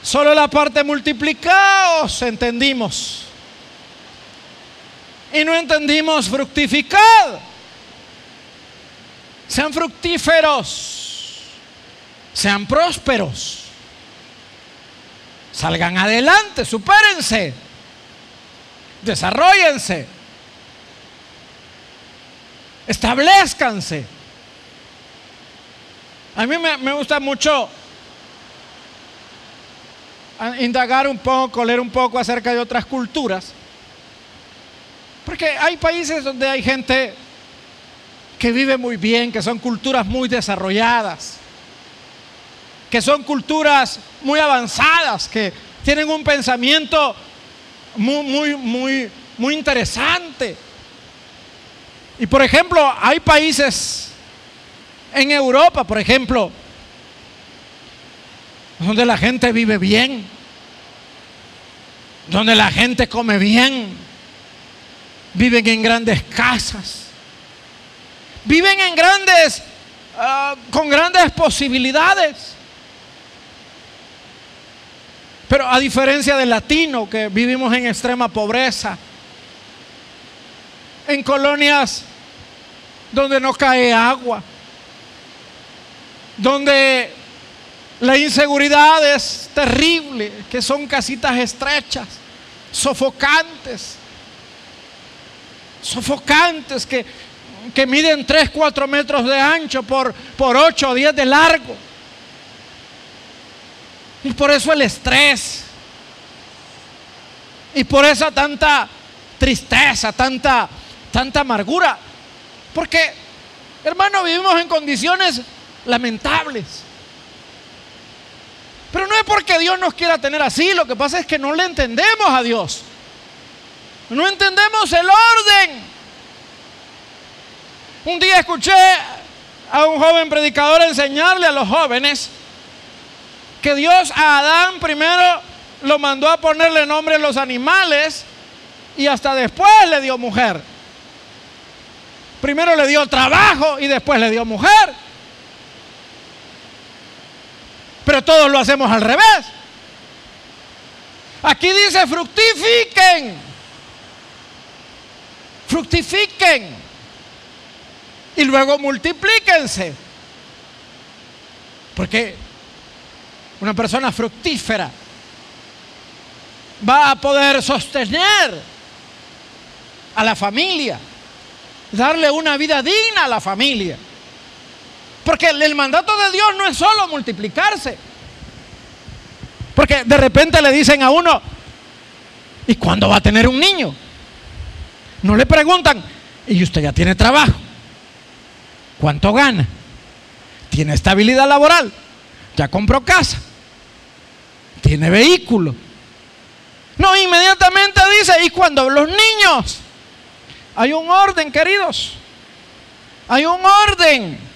Solo la parte multiplicados entendimos. Y no entendimos fructificad. Sean fructíferos. Sean prósperos. Salgan adelante, supérense desarrollense, establezcanse. A mí me, gusta mucho indagar un poco, leer un poco acerca de otras culturas. Porque hay países donde hay gente que vive muy bien, que son culturas muy desarrolladas, que son culturas muy avanzadas, que tienen un pensamiento muy, muy, muy, muy interesante. Y por ejemplo, hay países en Europa, por ejemplo, donde la gente vive bien, donde la gente come bien, viven en grandes casas, viven en grandes, ah, con grandes posibilidades. Pero a diferencia del latino que vivimos en extrema pobreza, en colonias donde no cae agua, donde La inseguridad es terrible, que son casitas estrechas, sofocantes, sofocantes que, que miden 3, 4 metros de ancho por, por 8 o 10 de largo. Y por eso el estrés. Y por esa tanta tristeza, tanta, tanta amargura. Porque, hermano, vivimos en condiciones lamentables. Pero no es porque Dios nos quiera tener así, lo que pasa es que no le entendemos a Dios. No entendemos el orden. Un día escuché a un joven predicador enseñarle a los jóvenes que Dios a Adán primero lo mandó a ponerle nombre a los animales y hasta después le dio mujer. Primero le dio trabajo y después le dio mujer. Pero todos lo hacemos al revés. Aquí dice fructifiquen. Fructifiquen. Y luego multiplíquense. Porque una persona fructífera va a poder sostener a la familia, darle una vida digna a la familia. Porque el mandato de Dios no es solo multiplicarse. Porque de repente le dicen a uno, ¿y cuándo va a tener un niño? No le preguntan, ¿y usted ya tiene trabajo? ¿Cuánto gana? ¿Tiene estabilidad laboral? ¿Ya compró casa? ¿Tiene vehículo? No, inmediatamente dice, ¿y cuando los niños? Hay un orden, queridos. Hay un orden.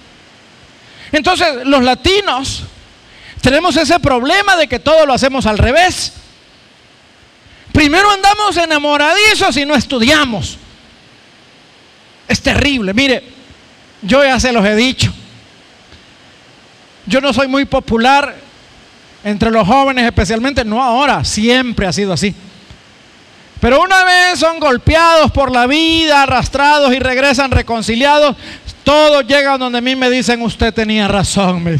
Entonces, los latinos tenemos ese problema de que todo lo hacemos al revés. Primero andamos enamoradizos y no estudiamos. Es terrible. Mire, yo ya se los he dicho. Yo no soy muy popular entre los jóvenes, especialmente no ahora, siempre ha sido así. Pero una vez son golpeados por la vida, arrastrados y regresan reconciliados, todos llegan donde a mí me dicen, usted tenía razón.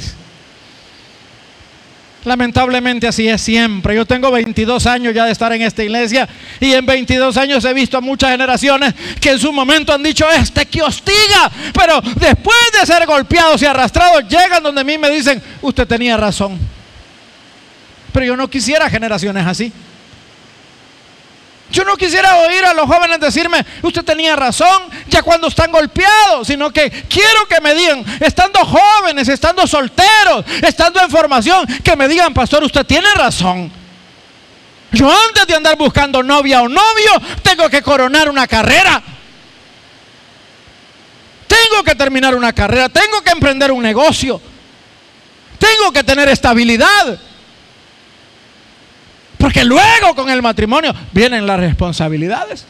Lamentablemente así es siempre. Yo tengo 22 años ya de estar en esta iglesia y en 22 años he visto a muchas generaciones que en su momento han dicho, este que hostiga, pero después de ser golpeados y arrastrados llegan donde a mí me dicen, usted tenía razón. Pero yo no quisiera generaciones así. Yo no quisiera oír a los jóvenes decirme, usted tenía razón, ya cuando están golpeados, sino que quiero que me digan, estando jóvenes, estando solteros, estando en formación, que me digan, pastor, usted tiene razón. Yo antes de andar buscando novia o novio, tengo que coronar una carrera. Tengo que terminar una carrera, tengo que emprender un negocio. Tengo que tener estabilidad. Porque luego con el matrimonio vienen las responsabilidades.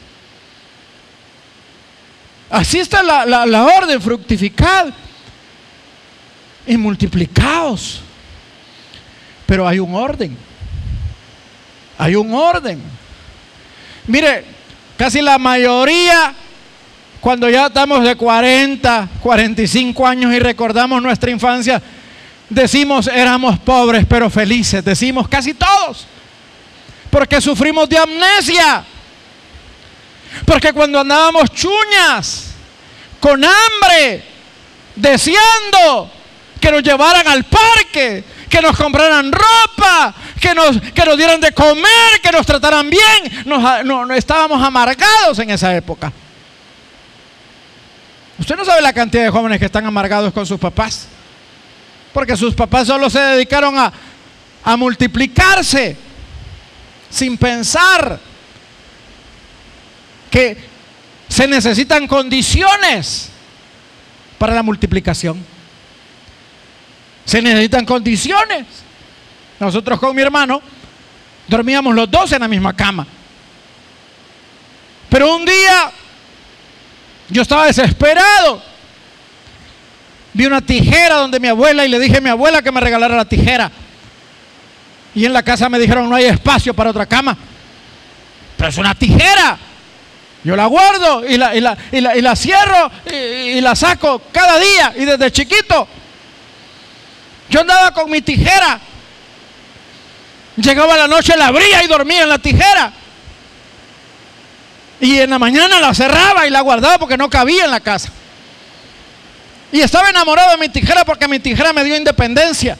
Así está la, orden, fructificad y multiplicaos. Pero hay un orden. Hay un orden. Mire, casi la mayoría, cuando ya estamos de 40, 45 años y recordamos nuestra infancia, decimos éramos pobres pero felices. Decimos casi todos porque sufrimos de amnesia. Porque cuando andábamos chuñas, con hambre, deseando que nos llevaran al parque, que nos compraran ropa, que nos, que nos dieran de comer, que nos trataran bien, nos, estábamos amargados en esa época. Usted no sabe la cantidad de jóvenes que están amargados con sus papás, porque sus papás solo se dedicaron a, a multiplicarse sin pensar que se necesitan condiciones para la multiplicación. Se necesitan condiciones. Nosotros con mi hermano dormíamos los dos en la misma cama. Pero un día yo estaba desesperado. Vi una tijera donde mi abuela y le dije a mi abuela que me regalara la tijera. Y en la casa me dijeron, no hay espacio para otra cama. Pero es una tijera. Yo la guardo y la, y la, cierro y, la saco cada día y desde chiquito. Yo andaba con mi tijera. Llegaba la noche, la abría y dormía en la tijera. Y en la mañana la cerraba y la guardaba porque no cabía en la casa. Y estaba enamorado de mi tijera porque mi tijera me dio independencia.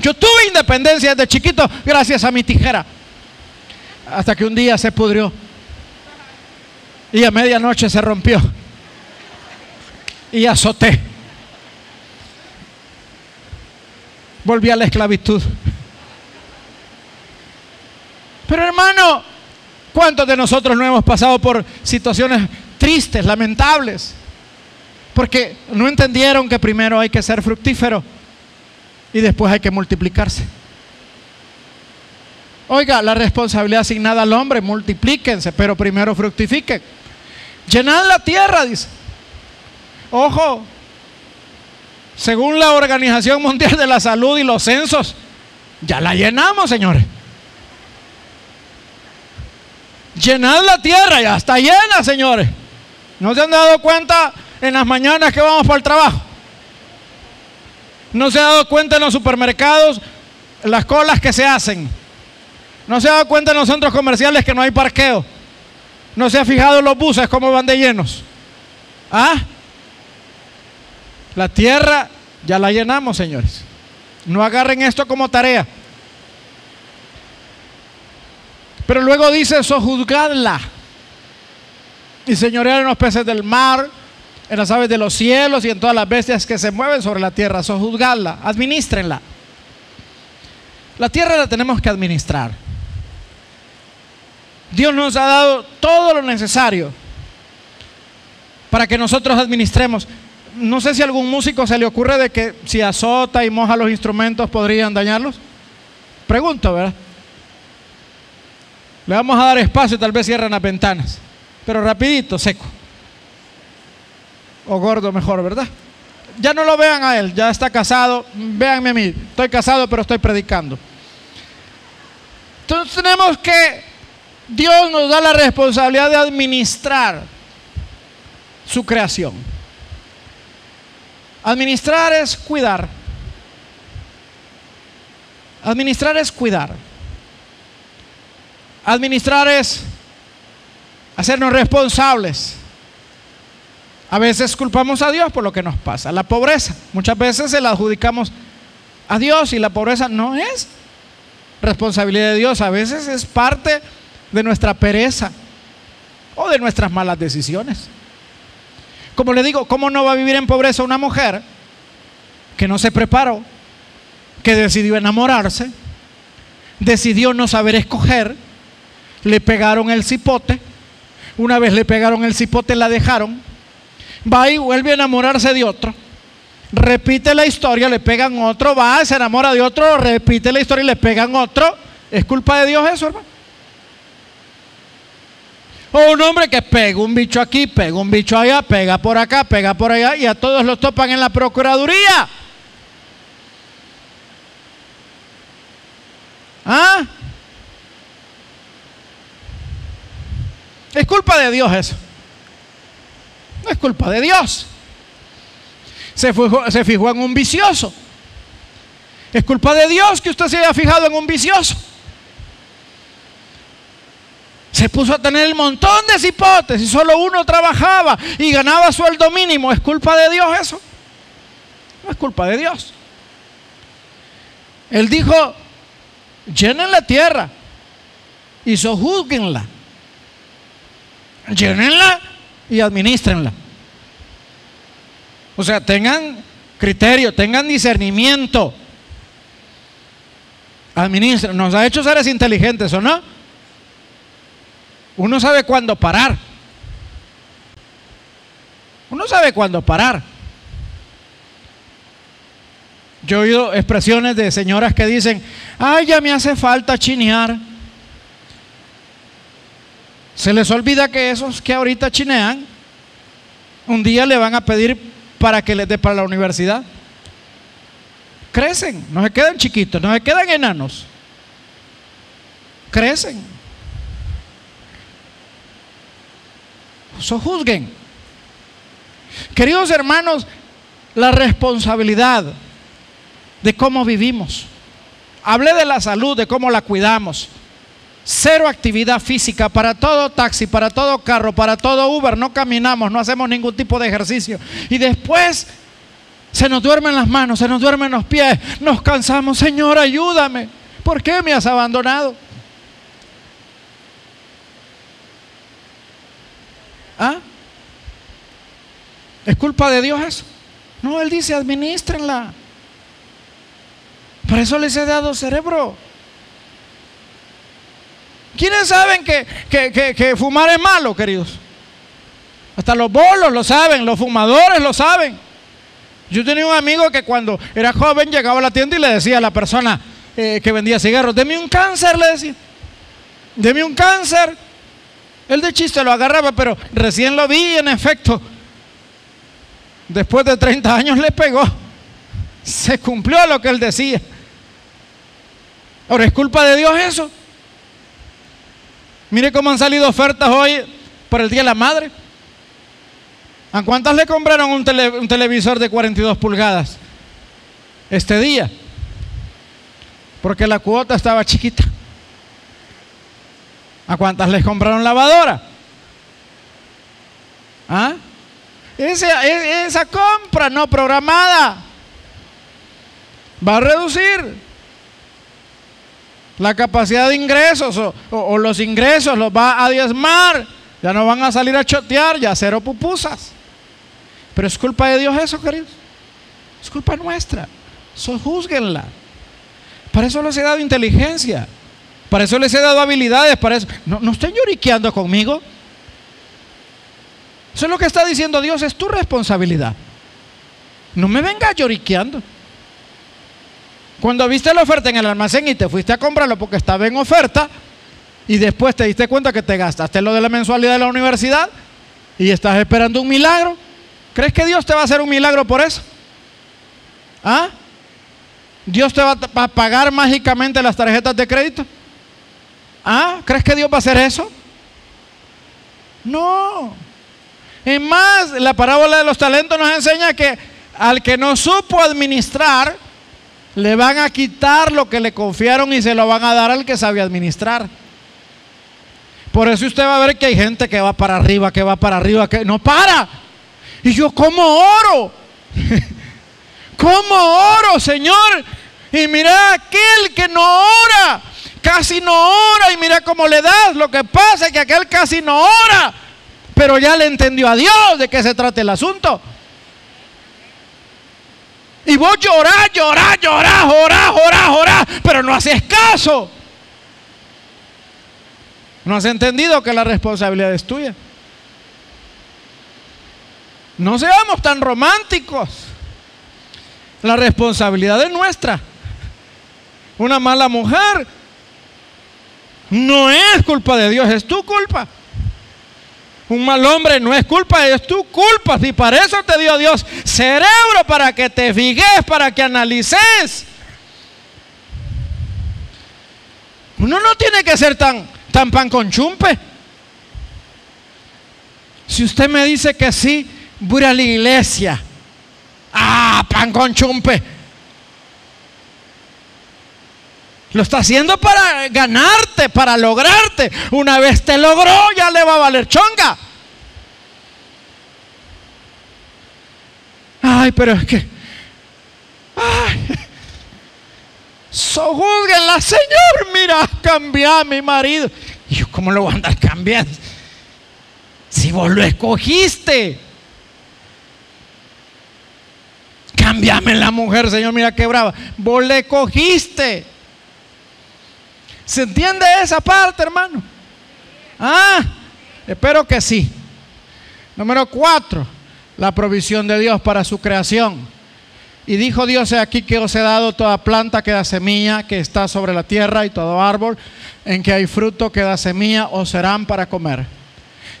Yo tuve independencia desde chiquito gracias a mi tijera. Hasta que un día se pudrió. Y a medianoche se rompió. Y azoté. Volví a la esclavitud. Pero hermano, ¿cuántos de nosotros no hemos pasado por situaciones tristes, lamentables? Porque no entendieron que primero hay que ser fructífero y después hay que multiplicarse. Oiga, la responsabilidad asignada al hombre, multiplíquense, pero primero fructifiquen. Llenad la tierra, dice. Ojo, según la Organización Mundial de la Salud y los censos, ya la llenamos, señores. Llenad la tierra, ya está llena, señores. ¿No se han dado cuenta en las mañanas que vamos para el trabajo? ¿No se ha dado cuenta en los supermercados las colas que se hacen? ¿No se ha dado cuenta en los centros comerciales que no hay parqueo? ¿No se ha fijado en los buses cómo van de llenos? ¿Ah? La tierra ya la llenamos, señores. No agarren esto como tarea. Pero luego dice, sojuzgadla. Y señorear en los peces del mar, en las aves de los cielos y en todas las bestias que se mueven sobre la tierra. Sojuzgadla, administrenla. La tierra la tenemos que administrar. Dios nos ha dado todo lo necesario para que nosotros administremos. No sé si a algún músico se le ocurre de que si azota y moja los instrumentos podrían dañarlos. Pregunto, ¿verdad? Le vamos a dar espacio, tal vez cierren las ventanas. Pero rapidito, seco. O gordo mejor, ¿verdad? Ya no lo vean a él, ya está casado. Véanme a mí, estoy casado pero estoy predicando. Entonces tenemos que, Dios nos da la responsabilidad de administrar su creación. Administrar es cuidar. Administrar es cuidar. Administrar es hacernos responsables. A veces culpamos a Dios por lo que nos pasa. La pobreza, muchas veces se la adjudicamos a Dios y la pobreza no es responsabilidad de Dios. A veces es parte de nuestra pereza o de nuestras malas decisiones. Como le digo, ¿cómo no va a vivir en pobreza una mujer que no se preparó, que decidió enamorarse, decidió no saber escoger? le pegaron el cipote, una vez le pegaron el cipote, la dejaron, va y vuelve a enamorarse de otro, repite la historia, le pegan otro, va, se enamora de otro, repite la historia y le pegan otro, ¿es culpa de Dios eso, hermano? O un hombre que pega un bicho aquí, pega un bicho allá, pega por acá, pega por allá y a todos los topan en la Procuraduría. ¿Ah? Es culpa de Dios eso. Es culpa de Dios. Se fijó, en un vicioso. Es culpa de Dios que usted se haya fijado en un vicioso. Se puso a tener el montón de cipotes y solo uno trabajaba y ganaba sueldo mínimo. ¿Es culpa de Dios eso? No es culpa de Dios. Él dijo, llenen la tierra y sojuzguenla llénenla y administrenla. O sea, tengan criterio, tengan discernimiento. Administren. Nos ha hecho seres inteligentes, ¿o no? Uno sabe cuándo parar. Uno sabe cuándo parar. Yo he oído expresiones de señoras que dicen, ay, ya me hace falta chinear. Se les olvida que esos que ahorita chinean, un día le van a pedir para que les dé para la universidad. Crecen, no se quedan chiquitos, no se quedan enanos. Crecen. juzguen. Queridos hermanos, la responsabilidad de cómo vivimos. Hablé de la salud, de cómo la cuidamos. Cero actividad física para todo taxi, para todo carro, para todo Uber. No caminamos, no hacemos ningún tipo de ejercicio. Y después se nos duermen las manos, se nos duermen los pies. Nos cansamos. Señor, ayúdame. ¿Por qué me has abandonado? ¿Ah? ¿Es culpa de Dios eso? No, Él dice, administrenla. Por eso les he dado cerebro. ¿Quiénes saben que, que, fumar es malo, queridos? Hasta los bolos lo saben, los fumadores lo saben. Yo tenía un amigo que cuando era joven llegaba a la tienda y le decía a la persona eh, que vendía cigarros, deme un cáncer, le decía. Deme un cáncer. Él de chiste lo agarraba, pero recién lo vi en efecto, después de 30 años le pegó. Se cumplió lo que él decía. Ahora, ¿es culpa de Dios eso? Mire cómo han salido ofertas hoy por el Día de la Madre. ¿A cuántas le compraron un, un televisor de 42 pulgadas este día? Porque la cuota estaba chiquita. ¿A cuántas les compraron lavadora? ¿Ah? E, esa compra no programada va a reducir la capacidad de ingresos o, los ingresos los va a diezmar. Ya no van a salir a chotear, ya cero pupusas. Pero es culpa de Dios eso, queridos. Es culpa nuestra. Sojúzguenla. Para eso les he dado inteligencia. Para eso les he dado habilidades. Para eso. No, no estén lloriqueando conmigo. Eso es lo que está diciendo Dios. Es tu responsabilidad. No me vengas lloriqueando. Cuando viste la oferta en el almacén y te fuiste a comprarlo porque estaba en oferta y después te diste cuenta que te gastaste lo de la mensualidad de la universidad y estás esperando un milagro, ¿crees que Dios te va a hacer un milagro por eso? ¿Ah? ¿Dios te va a pagar mágicamente las tarjetas de crédito? ¿Ah? ¿Crees que Dios va a hacer eso? No. Es más, la parábola de los talentos nos enseña que al que no supo administrar, le van a quitar lo que le confiaron y se lo van a dar al que sabe administrar. Por eso usted va a ver que hay gente que va para arriba, que va para arriba, que no para. Y yo, ¿cómo oro? ¿Cómo oro, Señor? Y mira aquel que no ora, casi no ora y mira cómo le das. Lo que pasa es que aquel casi no ora, pero ya le entendió a Dios de qué se trata el asunto. Y vos llorás, llorás, llorás, llorás, llorás, llorás, pero no haces caso. No has entendido que la responsabilidad es tuya. No seamos tan románticos. La responsabilidad es nuestra. Una mala mujer no es culpa de Dios, es tu culpa. Un mal hombre no es culpa, es tu culpa. Y para eso te dio Dios cerebro para que te fijes, para que analices. Uno no tiene que ser tan, tan pan con chumpe. Si usted me dice que sí, voy a la iglesia. Ah, pan con chumpe. Lo está haciendo para ganarte, para lograrte. Una vez te logró, ya le va a valer chonga. Ay, pero es que. Ay. Sojúzguenla, Señor. Mira, cambia a mi marido. Y yo, ¿cómo lo voy a andar cambiando? Si vos lo escogiste. Cambiame la mujer, Señor. Mira qué brava. Vos le escogiste. ¿Se entiende esa parte, hermano? Ah, espero que sí. Número cuatro, la provisión de Dios para su creación. Y dijo Dios aquí que os he dado toda planta que da semilla, que está sobre la tierra, y todo árbol en que hay fruto que da semilla, os serán para comer.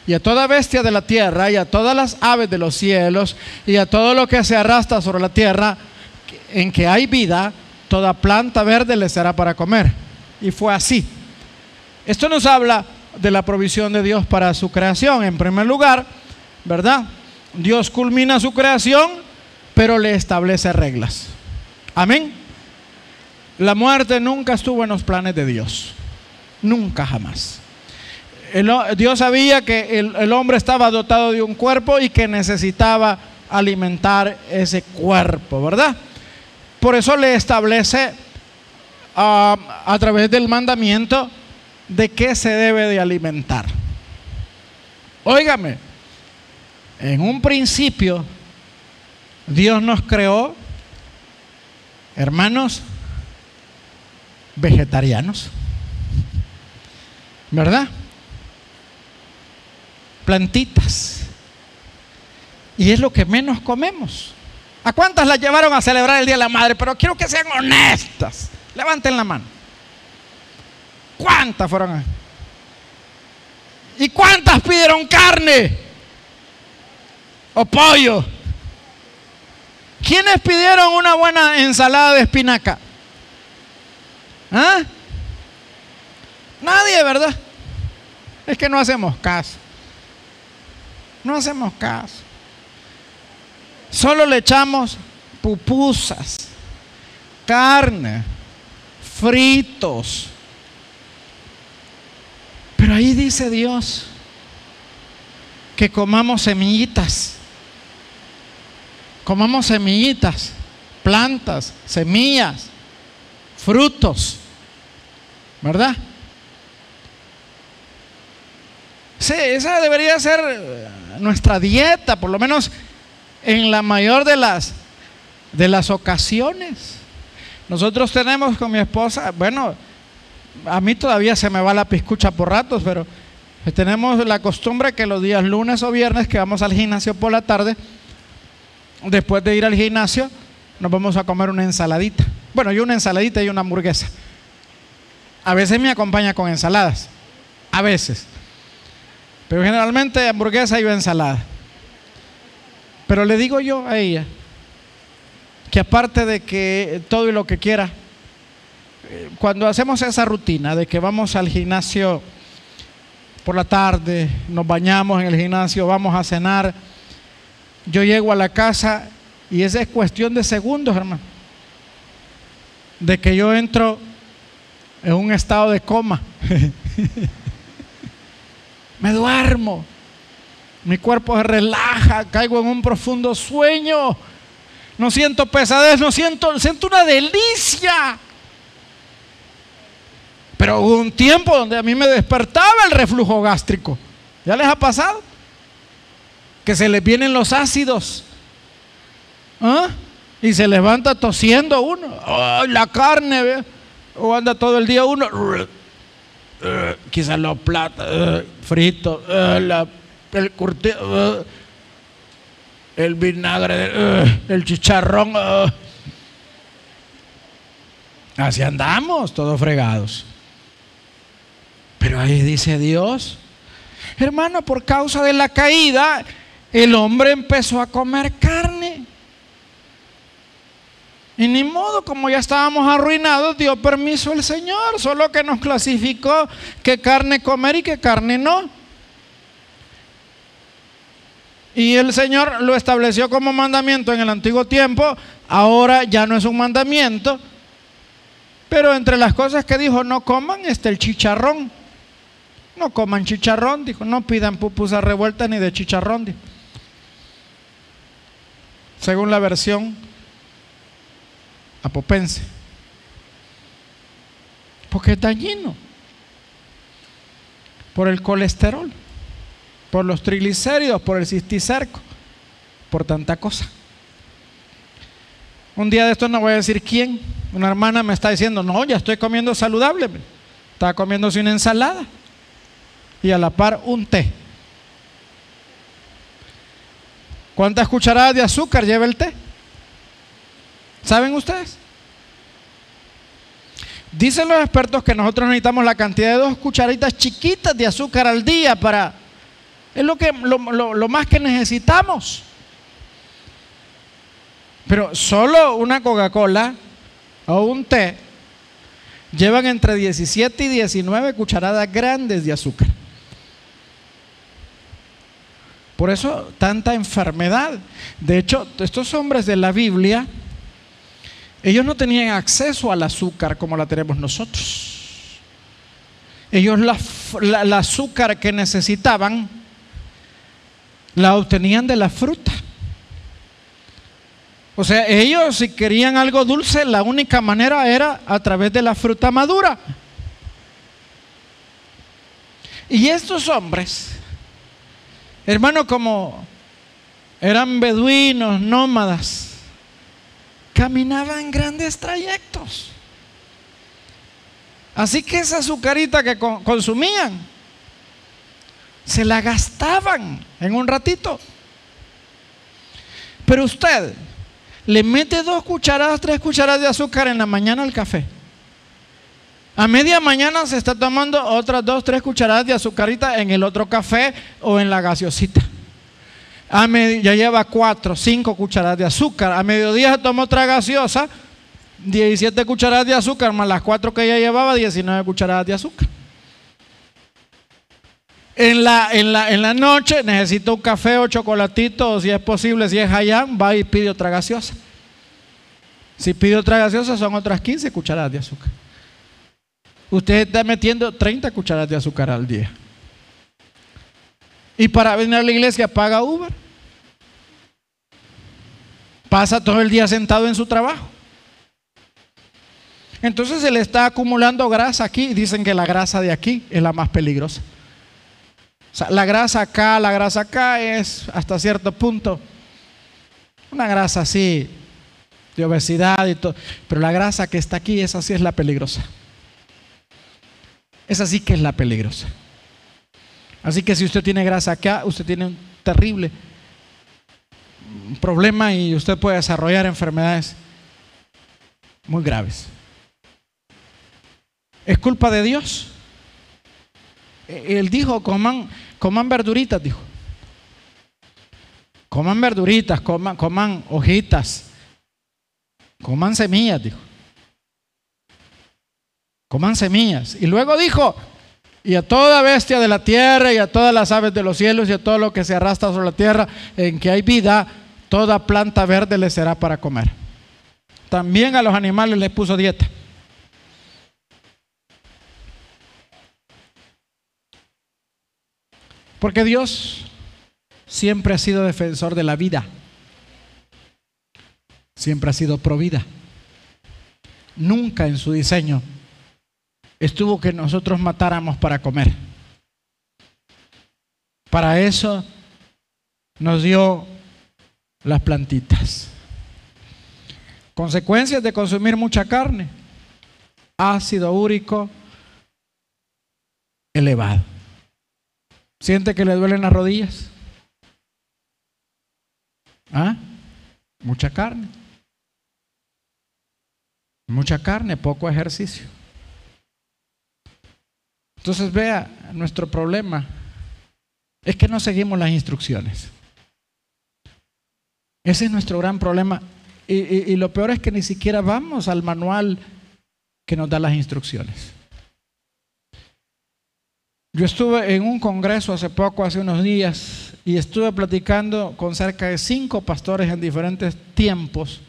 Y a toda bestia de la tierra, y a todas las aves de los cielos, y a todo lo que se arrastra sobre la tierra, en que hay vida, toda planta verde le será para comer. Y fue así. Esto nos habla de la provisión de Dios para su creación. En primer lugar, ¿verdad? Dios culmina su creación, pero le establece reglas. Amén. La muerte nunca estuvo en los planes de Dios. Nunca jamás. Dios sabía que el, hombre estaba dotado de un cuerpo y que necesitaba alimentar ese cuerpo, ¿verdad? Por eso le establece ah, a través del mandamiento de qué se debe de alimentar. Óigame, en un principio Dios nos creó, hermanos, vegetarianos, ¿verdad? Plantitas. Y es lo que menos comemos. ¿A cuántas las llevaron a celebrar el Día de la Madre? Pero quiero que sean honestas. Levanten la mano. ¿Cuántas fueron? ¿Y cuántas pidieron carne? ¿O pollo? ¿Quiénes pidieron una buena ensalada de espinaca? ¿Ah? Nadie, ¿verdad? Es que no hacemos caso. No hacemos caso. Solo le echamos pupusas, carne, fritos. Pero ahí dice Dios que comamos semillitas. Comamos semillitas, plantas, semillas, frutos. ¿Verdad? Sí, esa debería ser nuestra dieta, por lo menos en la mayor de las, de las ocasiones. Nosotros tenemos con mi esposa, bueno, a mí todavía se me va la piscucha por ratos, pero tenemos la costumbre que los días lunes o viernes que vamos al gimnasio por la tarde, después de ir al gimnasio, nos vamos a comer una ensaladita. Bueno, yo una ensaladita y una hamburguesa. A veces me acompaña con ensaladas, a veces. Pero generalmente hamburguesa y ensalada. Pero le digo yo a ella que aparte de que todo y lo que quiera, eh, cuando hacemos esa rutina de que vamos al gimnasio por la tarde, nos bañamos en el gimnasio, vamos a cenar, yo llego a la casa y esa es cuestión de segundos, hermano, de que yo entro en un estado de coma. Me duermo. Mi cuerpo se relaja, caigo en un profundo sueño. No siento pesadez, no siento, siento una delicia. Pero hubo un tiempo donde a mí me despertaba el reflujo gástrico. ¿Ya les ha pasado? Que se les vienen los ácidos. ¿Ah? Y se levanta tosiendo uno. la carne, O anda todo el día uno. quizás los platos fritos, el curtido, el vinagre, el chicharrón. Así andamos, todos fregados. Pero ahí dice Dios, hermano, por causa de la caída, el hombre empezó a comer carne. Y ni modo, como ya estábamos arruinados, dio permiso el Señor, solo que nos clasificó qué carne comer y qué carne no. Y el Señor lo estableció como mandamiento en el antiguo tiempo, ahora ya no es un mandamiento, pero entre las cosas que dijo, no coman, está el chicharrón. No coman chicharrón, dijo, no pidan pupusas revueltas ni de chicharrón, dijo. Según la versión apopense. Porque es dañino. Por el colesterol, por los triglicéridos, por el cisticerco, por tanta cosa. Un día de esto no voy a decir quién. Una hermana me está diciendo, no, ya estoy comiendo saludable. Estaba comiéndose una ensalada y a la par un té. ¿Cuántas cucharadas de azúcar lleva el té? ¿Saben ustedes? Dicen los expertos que nosotros necesitamos la cantidad de dos cucharaditas chiquitas de azúcar al día para... Es lo, que, lo, lo más que necesitamos. Pero solo una Coca-Cola o un té llevan entre 17 y 19 cucharadas grandes de azúcar. Por eso tanta enfermedad. De hecho, estos hombres de la Biblia Ellos no tenían acceso al azúcar como la tenemos nosotros. Ellos la, azúcar que necesitaban la obtenían de la fruta. O sea, ellos si querían algo dulce, la única manera era a través de la fruta madura. Y estos hombres, hermano, como eran beduinos, nómadas, caminaban grandes trayectos. Así que esa azucarita que consumían, se la gastaban en un ratito. Pero usted le mete dos cucharadas, tres cucharadas de azúcar en la mañana al café. A media mañana se está tomando otras dos, tres cucharadas de azucarita en el otro café o en la gaseosita. A ya lleva cuatro, cinco cucharadas de azúcar. A mediodía se toma otra gaseosa, 17 cucharadas de azúcar, más las cuatro que ella llevaba, 19 cucharadas de azúcar. En la, en, la, en la noche necesita un café o chocolatito, o si es posible, si es allá, va y pide otra gaseosa. Si pide otra gaseosa, son otras 15 cucharadas de azúcar. Usted está metiendo 30 cucharadas de azúcar al día. Y para venir a la iglesia paga Uber. Pasa todo el día sentado en su trabajo. Entonces se le está acumulando grasa aquí. Dicen que la grasa de aquí es la más peligrosa. La grasa acá, la grasa acá es hasta cierto punto una grasa así de obesidad y todo. Pero la grasa que está aquí, esa sí es la peligrosa. Esa sí que es la peligrosa. Así que si usted tiene grasa acá, usted tiene un terrible problema y usted puede desarrollar enfermedades muy graves. ¿Es culpa de Dios? Él dijo, coman, coman verduritas, dijo. Coman verduritas, coman, coman hojitas, coman semillas, dijo. Coman semillas. Y luego dijo, y a toda bestia de la tierra y a todas las aves de los cielos y a todo lo que se arrastra sobre la tierra en que hay vida, toda planta verde le será para comer. También a los animales les puso dieta. Porque Dios siempre ha sido defensor de la vida. Siempre ha sido provida. Nunca en su diseño estuvo que nosotros matáramos para comer. Para eso nos dio las plantitas. Consecuencias de consumir mucha carne. Ácido úrico elevado. ¿Siente que le duelen las rodillas? ¿Ah? Mucha carne. Mucha carne, poco ejercicio. Entonces vea, nuestro problema es que no seguimos las instrucciones. Ese es nuestro gran problema. Y, y, lo peor es que ni siquiera vamos al manual que nos da las instrucciones. Yo estuve en un congreso hace poco, hace unos días, y estuve platicando con cerca de cinco pastores en diferentes tiempos.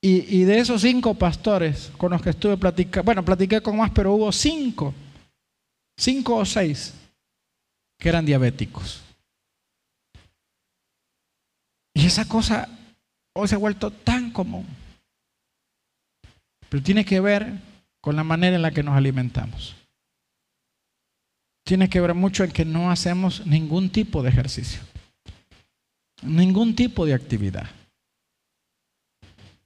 Y, de esos cinco pastores con los que estuve platicando, bueno, platiqué con más, pero hubo cinco, cinco o seis que eran diabéticos. Y esa cosa hoy se ha vuelto tan común. Pero tiene que ver con la manera en la que nos alimentamos tiene que ver mucho en que no hacemos ningún tipo de ejercicio, ningún tipo de actividad.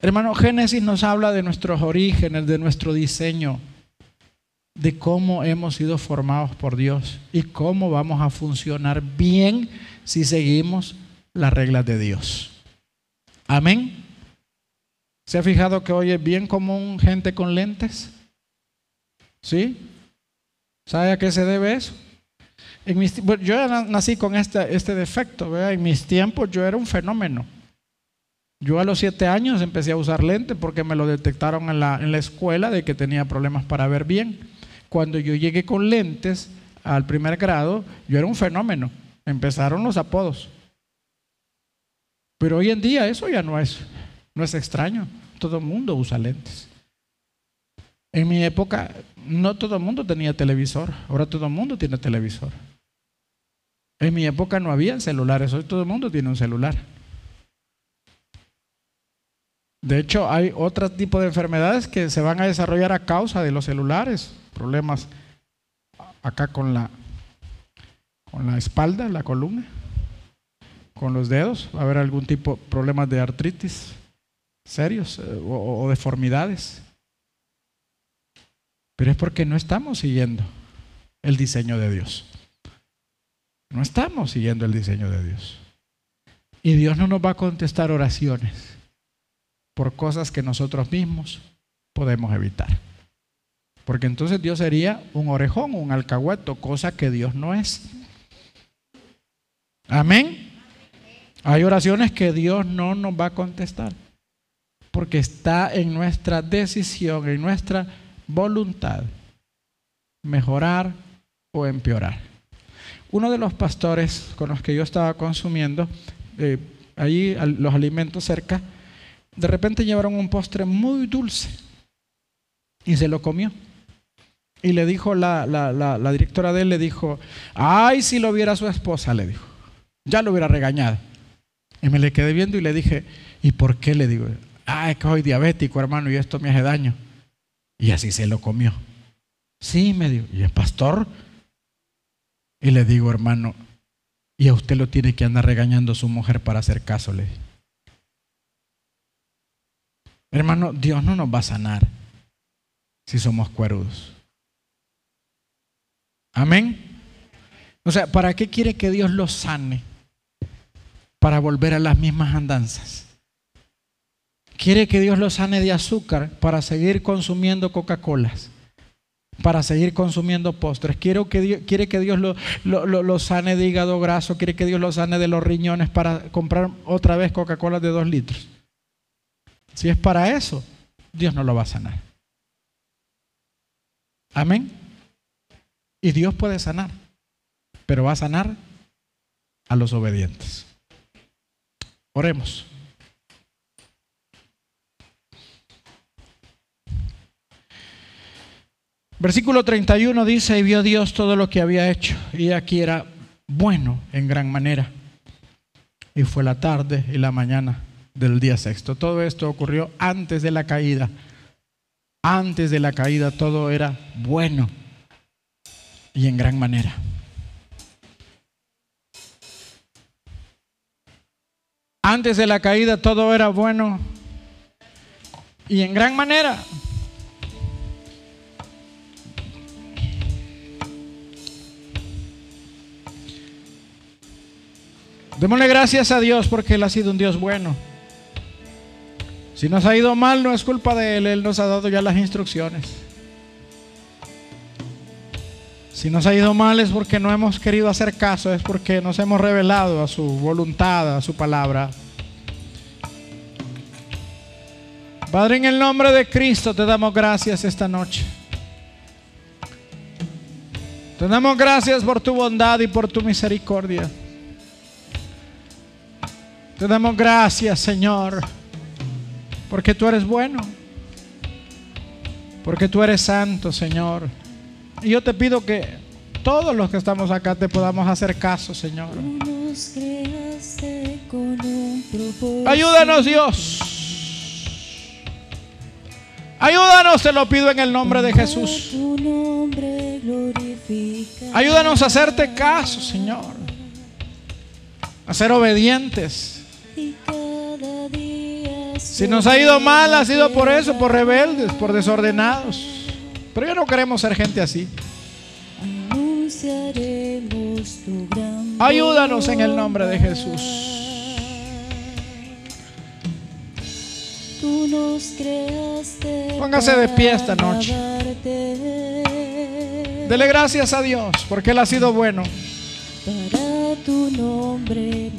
Hermano, Génesis nos habla de nuestros orígenes, de nuestro diseño, de cómo hemos sido formados por Dios y cómo vamos a funcionar bien si seguimos las reglas de Dios. Amén. ¿Se ha fijado que hoy es bien común gente con lentes? ¿Sí? ¿Sabe a qué se debe eso? Yo nací con este, defecto, en mis tiempos yo era un fenómeno. Yo a los siete años empecé a usar lentes porque me lo detectaron en la, en la escuela de que tenía problemas para ver bien. Cuando yo llegué con lentes al primer grado, yo era un fenómeno. Empezaron los apodos. Pero hoy en día eso ya no es. No es extraño. Todo el mundo usa lentes. En mi época, no todo el mundo tenía televisor. Ahora todo el mundo tiene televisor. En mi época no había celulares. Hoy todo el mundo tiene un celular. De hecho, hay otro tipo de enfermedades que se van a desarrollar a causa de los celulares. Problemas acá con la, con la espalda, la columna, con los dedos. Va a haber algún tipo de problemas de artritis serios eh, o, o deformidades. Pero es porque no estamos siguiendo el diseño de Dios. No estamos siguiendo el diseño de Dios. Y Dios no nos va a contestar oraciones por cosas que nosotros mismos podemos evitar. Porque entonces Dios sería un orejón, un alcahueto, cosa que Dios no es. Amén. Hay oraciones que Dios no nos va a contestar. Porque está en nuestra decisión, en nuestra voluntad, mejorar o empeorar. Uno de los pastores con los que yo estaba consumiendo, eh, allí los alimentos cerca, de repente llevaron un postre muy dulce y se lo comió. Y le dijo la, la, directora de él, le dijo, ay, si lo viera su esposa, le dijo, ya lo hubiera regañado. Y me le quedé viendo y le dije, ¿y por qué? Le digo, ay, que soy diabético, hermano, y esto me hace daño. Y así se lo comió. Sí, me dijo, ¿y el pastor? Y le digo, hermano, y a usted lo tiene que andar regañando su mujer para hacer caso, le dije. Hermano, Dios no nos va a sanar si somos cuerdos. Amén. O sea, ¿para qué quiere que Dios los sane? Para volver a las mismas andanzas. Quiere que Dios los sane de azúcar para seguir consumiendo Coca-Colas, para seguir consumiendo postres. Quiere que Dios, quiere que Dios lo, lo, sane de hígado graso, quiere que Dios lo sane de los riñones para comprar otra vez Coca-Cola de dos litros. Si es para eso, Dios no lo va a sanar. Amén. Y Dios puede sanar, pero va a sanar a los obedientes. Oremos. Versículo 31 dice, y vio Dios todo lo que había hecho, y aquí era bueno en gran manera. Y fue la tarde y la mañana del día sexto. Todo esto ocurrió antes de la caída. Antes de la caída todo era bueno y en gran manera. Antes de la caída todo era bueno y en gran manera. Démosle gracias a Dios porque Él ha sido un Dios bueno. Si nos ha ido mal, no es culpa de Él, Él nos ha dado ya las instrucciones. Si nos ha ido mal es porque no hemos querido hacer caso, es porque nos hemos revelado a su voluntad, a su palabra. Padre, en el nombre de Cristo te damos gracias esta noche. Te damos gracias por tu bondad y por tu misericordia. Te damos gracias, Señor. Porque tú eres bueno. Porque tú eres santo, Señor. Y yo te pido que todos los que estamos acá te podamos hacer caso, Señor. Ayúdanos, Dios. Ayúdanos, te lo pido en el nombre de Jesús. Ayúdanos a hacerte caso, Señor. A ser obedientes. Si nos ha ido mal, ha sido por eso, por rebeldes, por desordenados. Pero ya no queremos ser gente así. Ayúdanos en el nombre de Jesús. Póngase de pie esta noche. Dele gracias a Dios porque Él ha sido bueno. Para tu nombre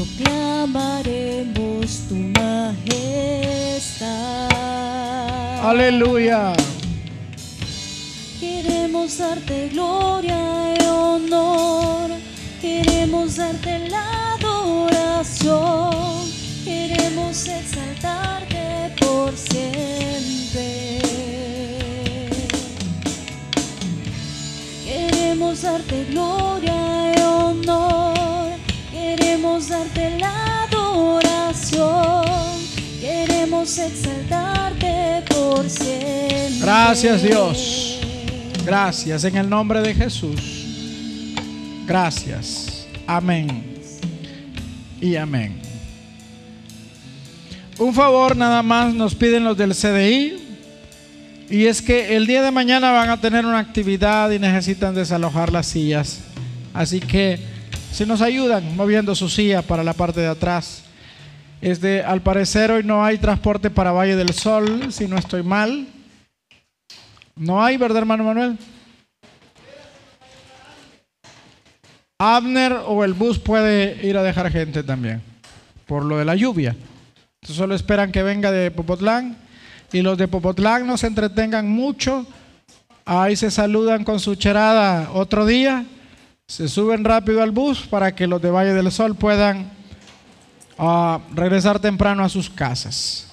proclamaremos tu majestad. Aleluya. Queremos darte gloria y honor, queremos darte la adoración, exaltarte por siempre. Gracias Dios. Gracias en el nombre de Jesús. Gracias. Amén. Y amén. Un favor nada más nos piden los del CDI. Y es que el día de mañana van a tener una actividad y necesitan desalojar las sillas. Así que si nos ayudan moviendo su silla para la parte de atrás. Es de, al parecer hoy no hay transporte para Valle del Sol, si no estoy mal. No hay, ¿verdad, hermano Manuel? Abner o el bus puede ir a dejar gente también, por lo de la lluvia. Entonces solo esperan que venga de Popotlán y los de Popotlán no se entretengan mucho. Ahí se saludan con su cherada otro día, se suben rápido al bus para que los de Valle del Sol puedan ah, regresar temprano a sus casas.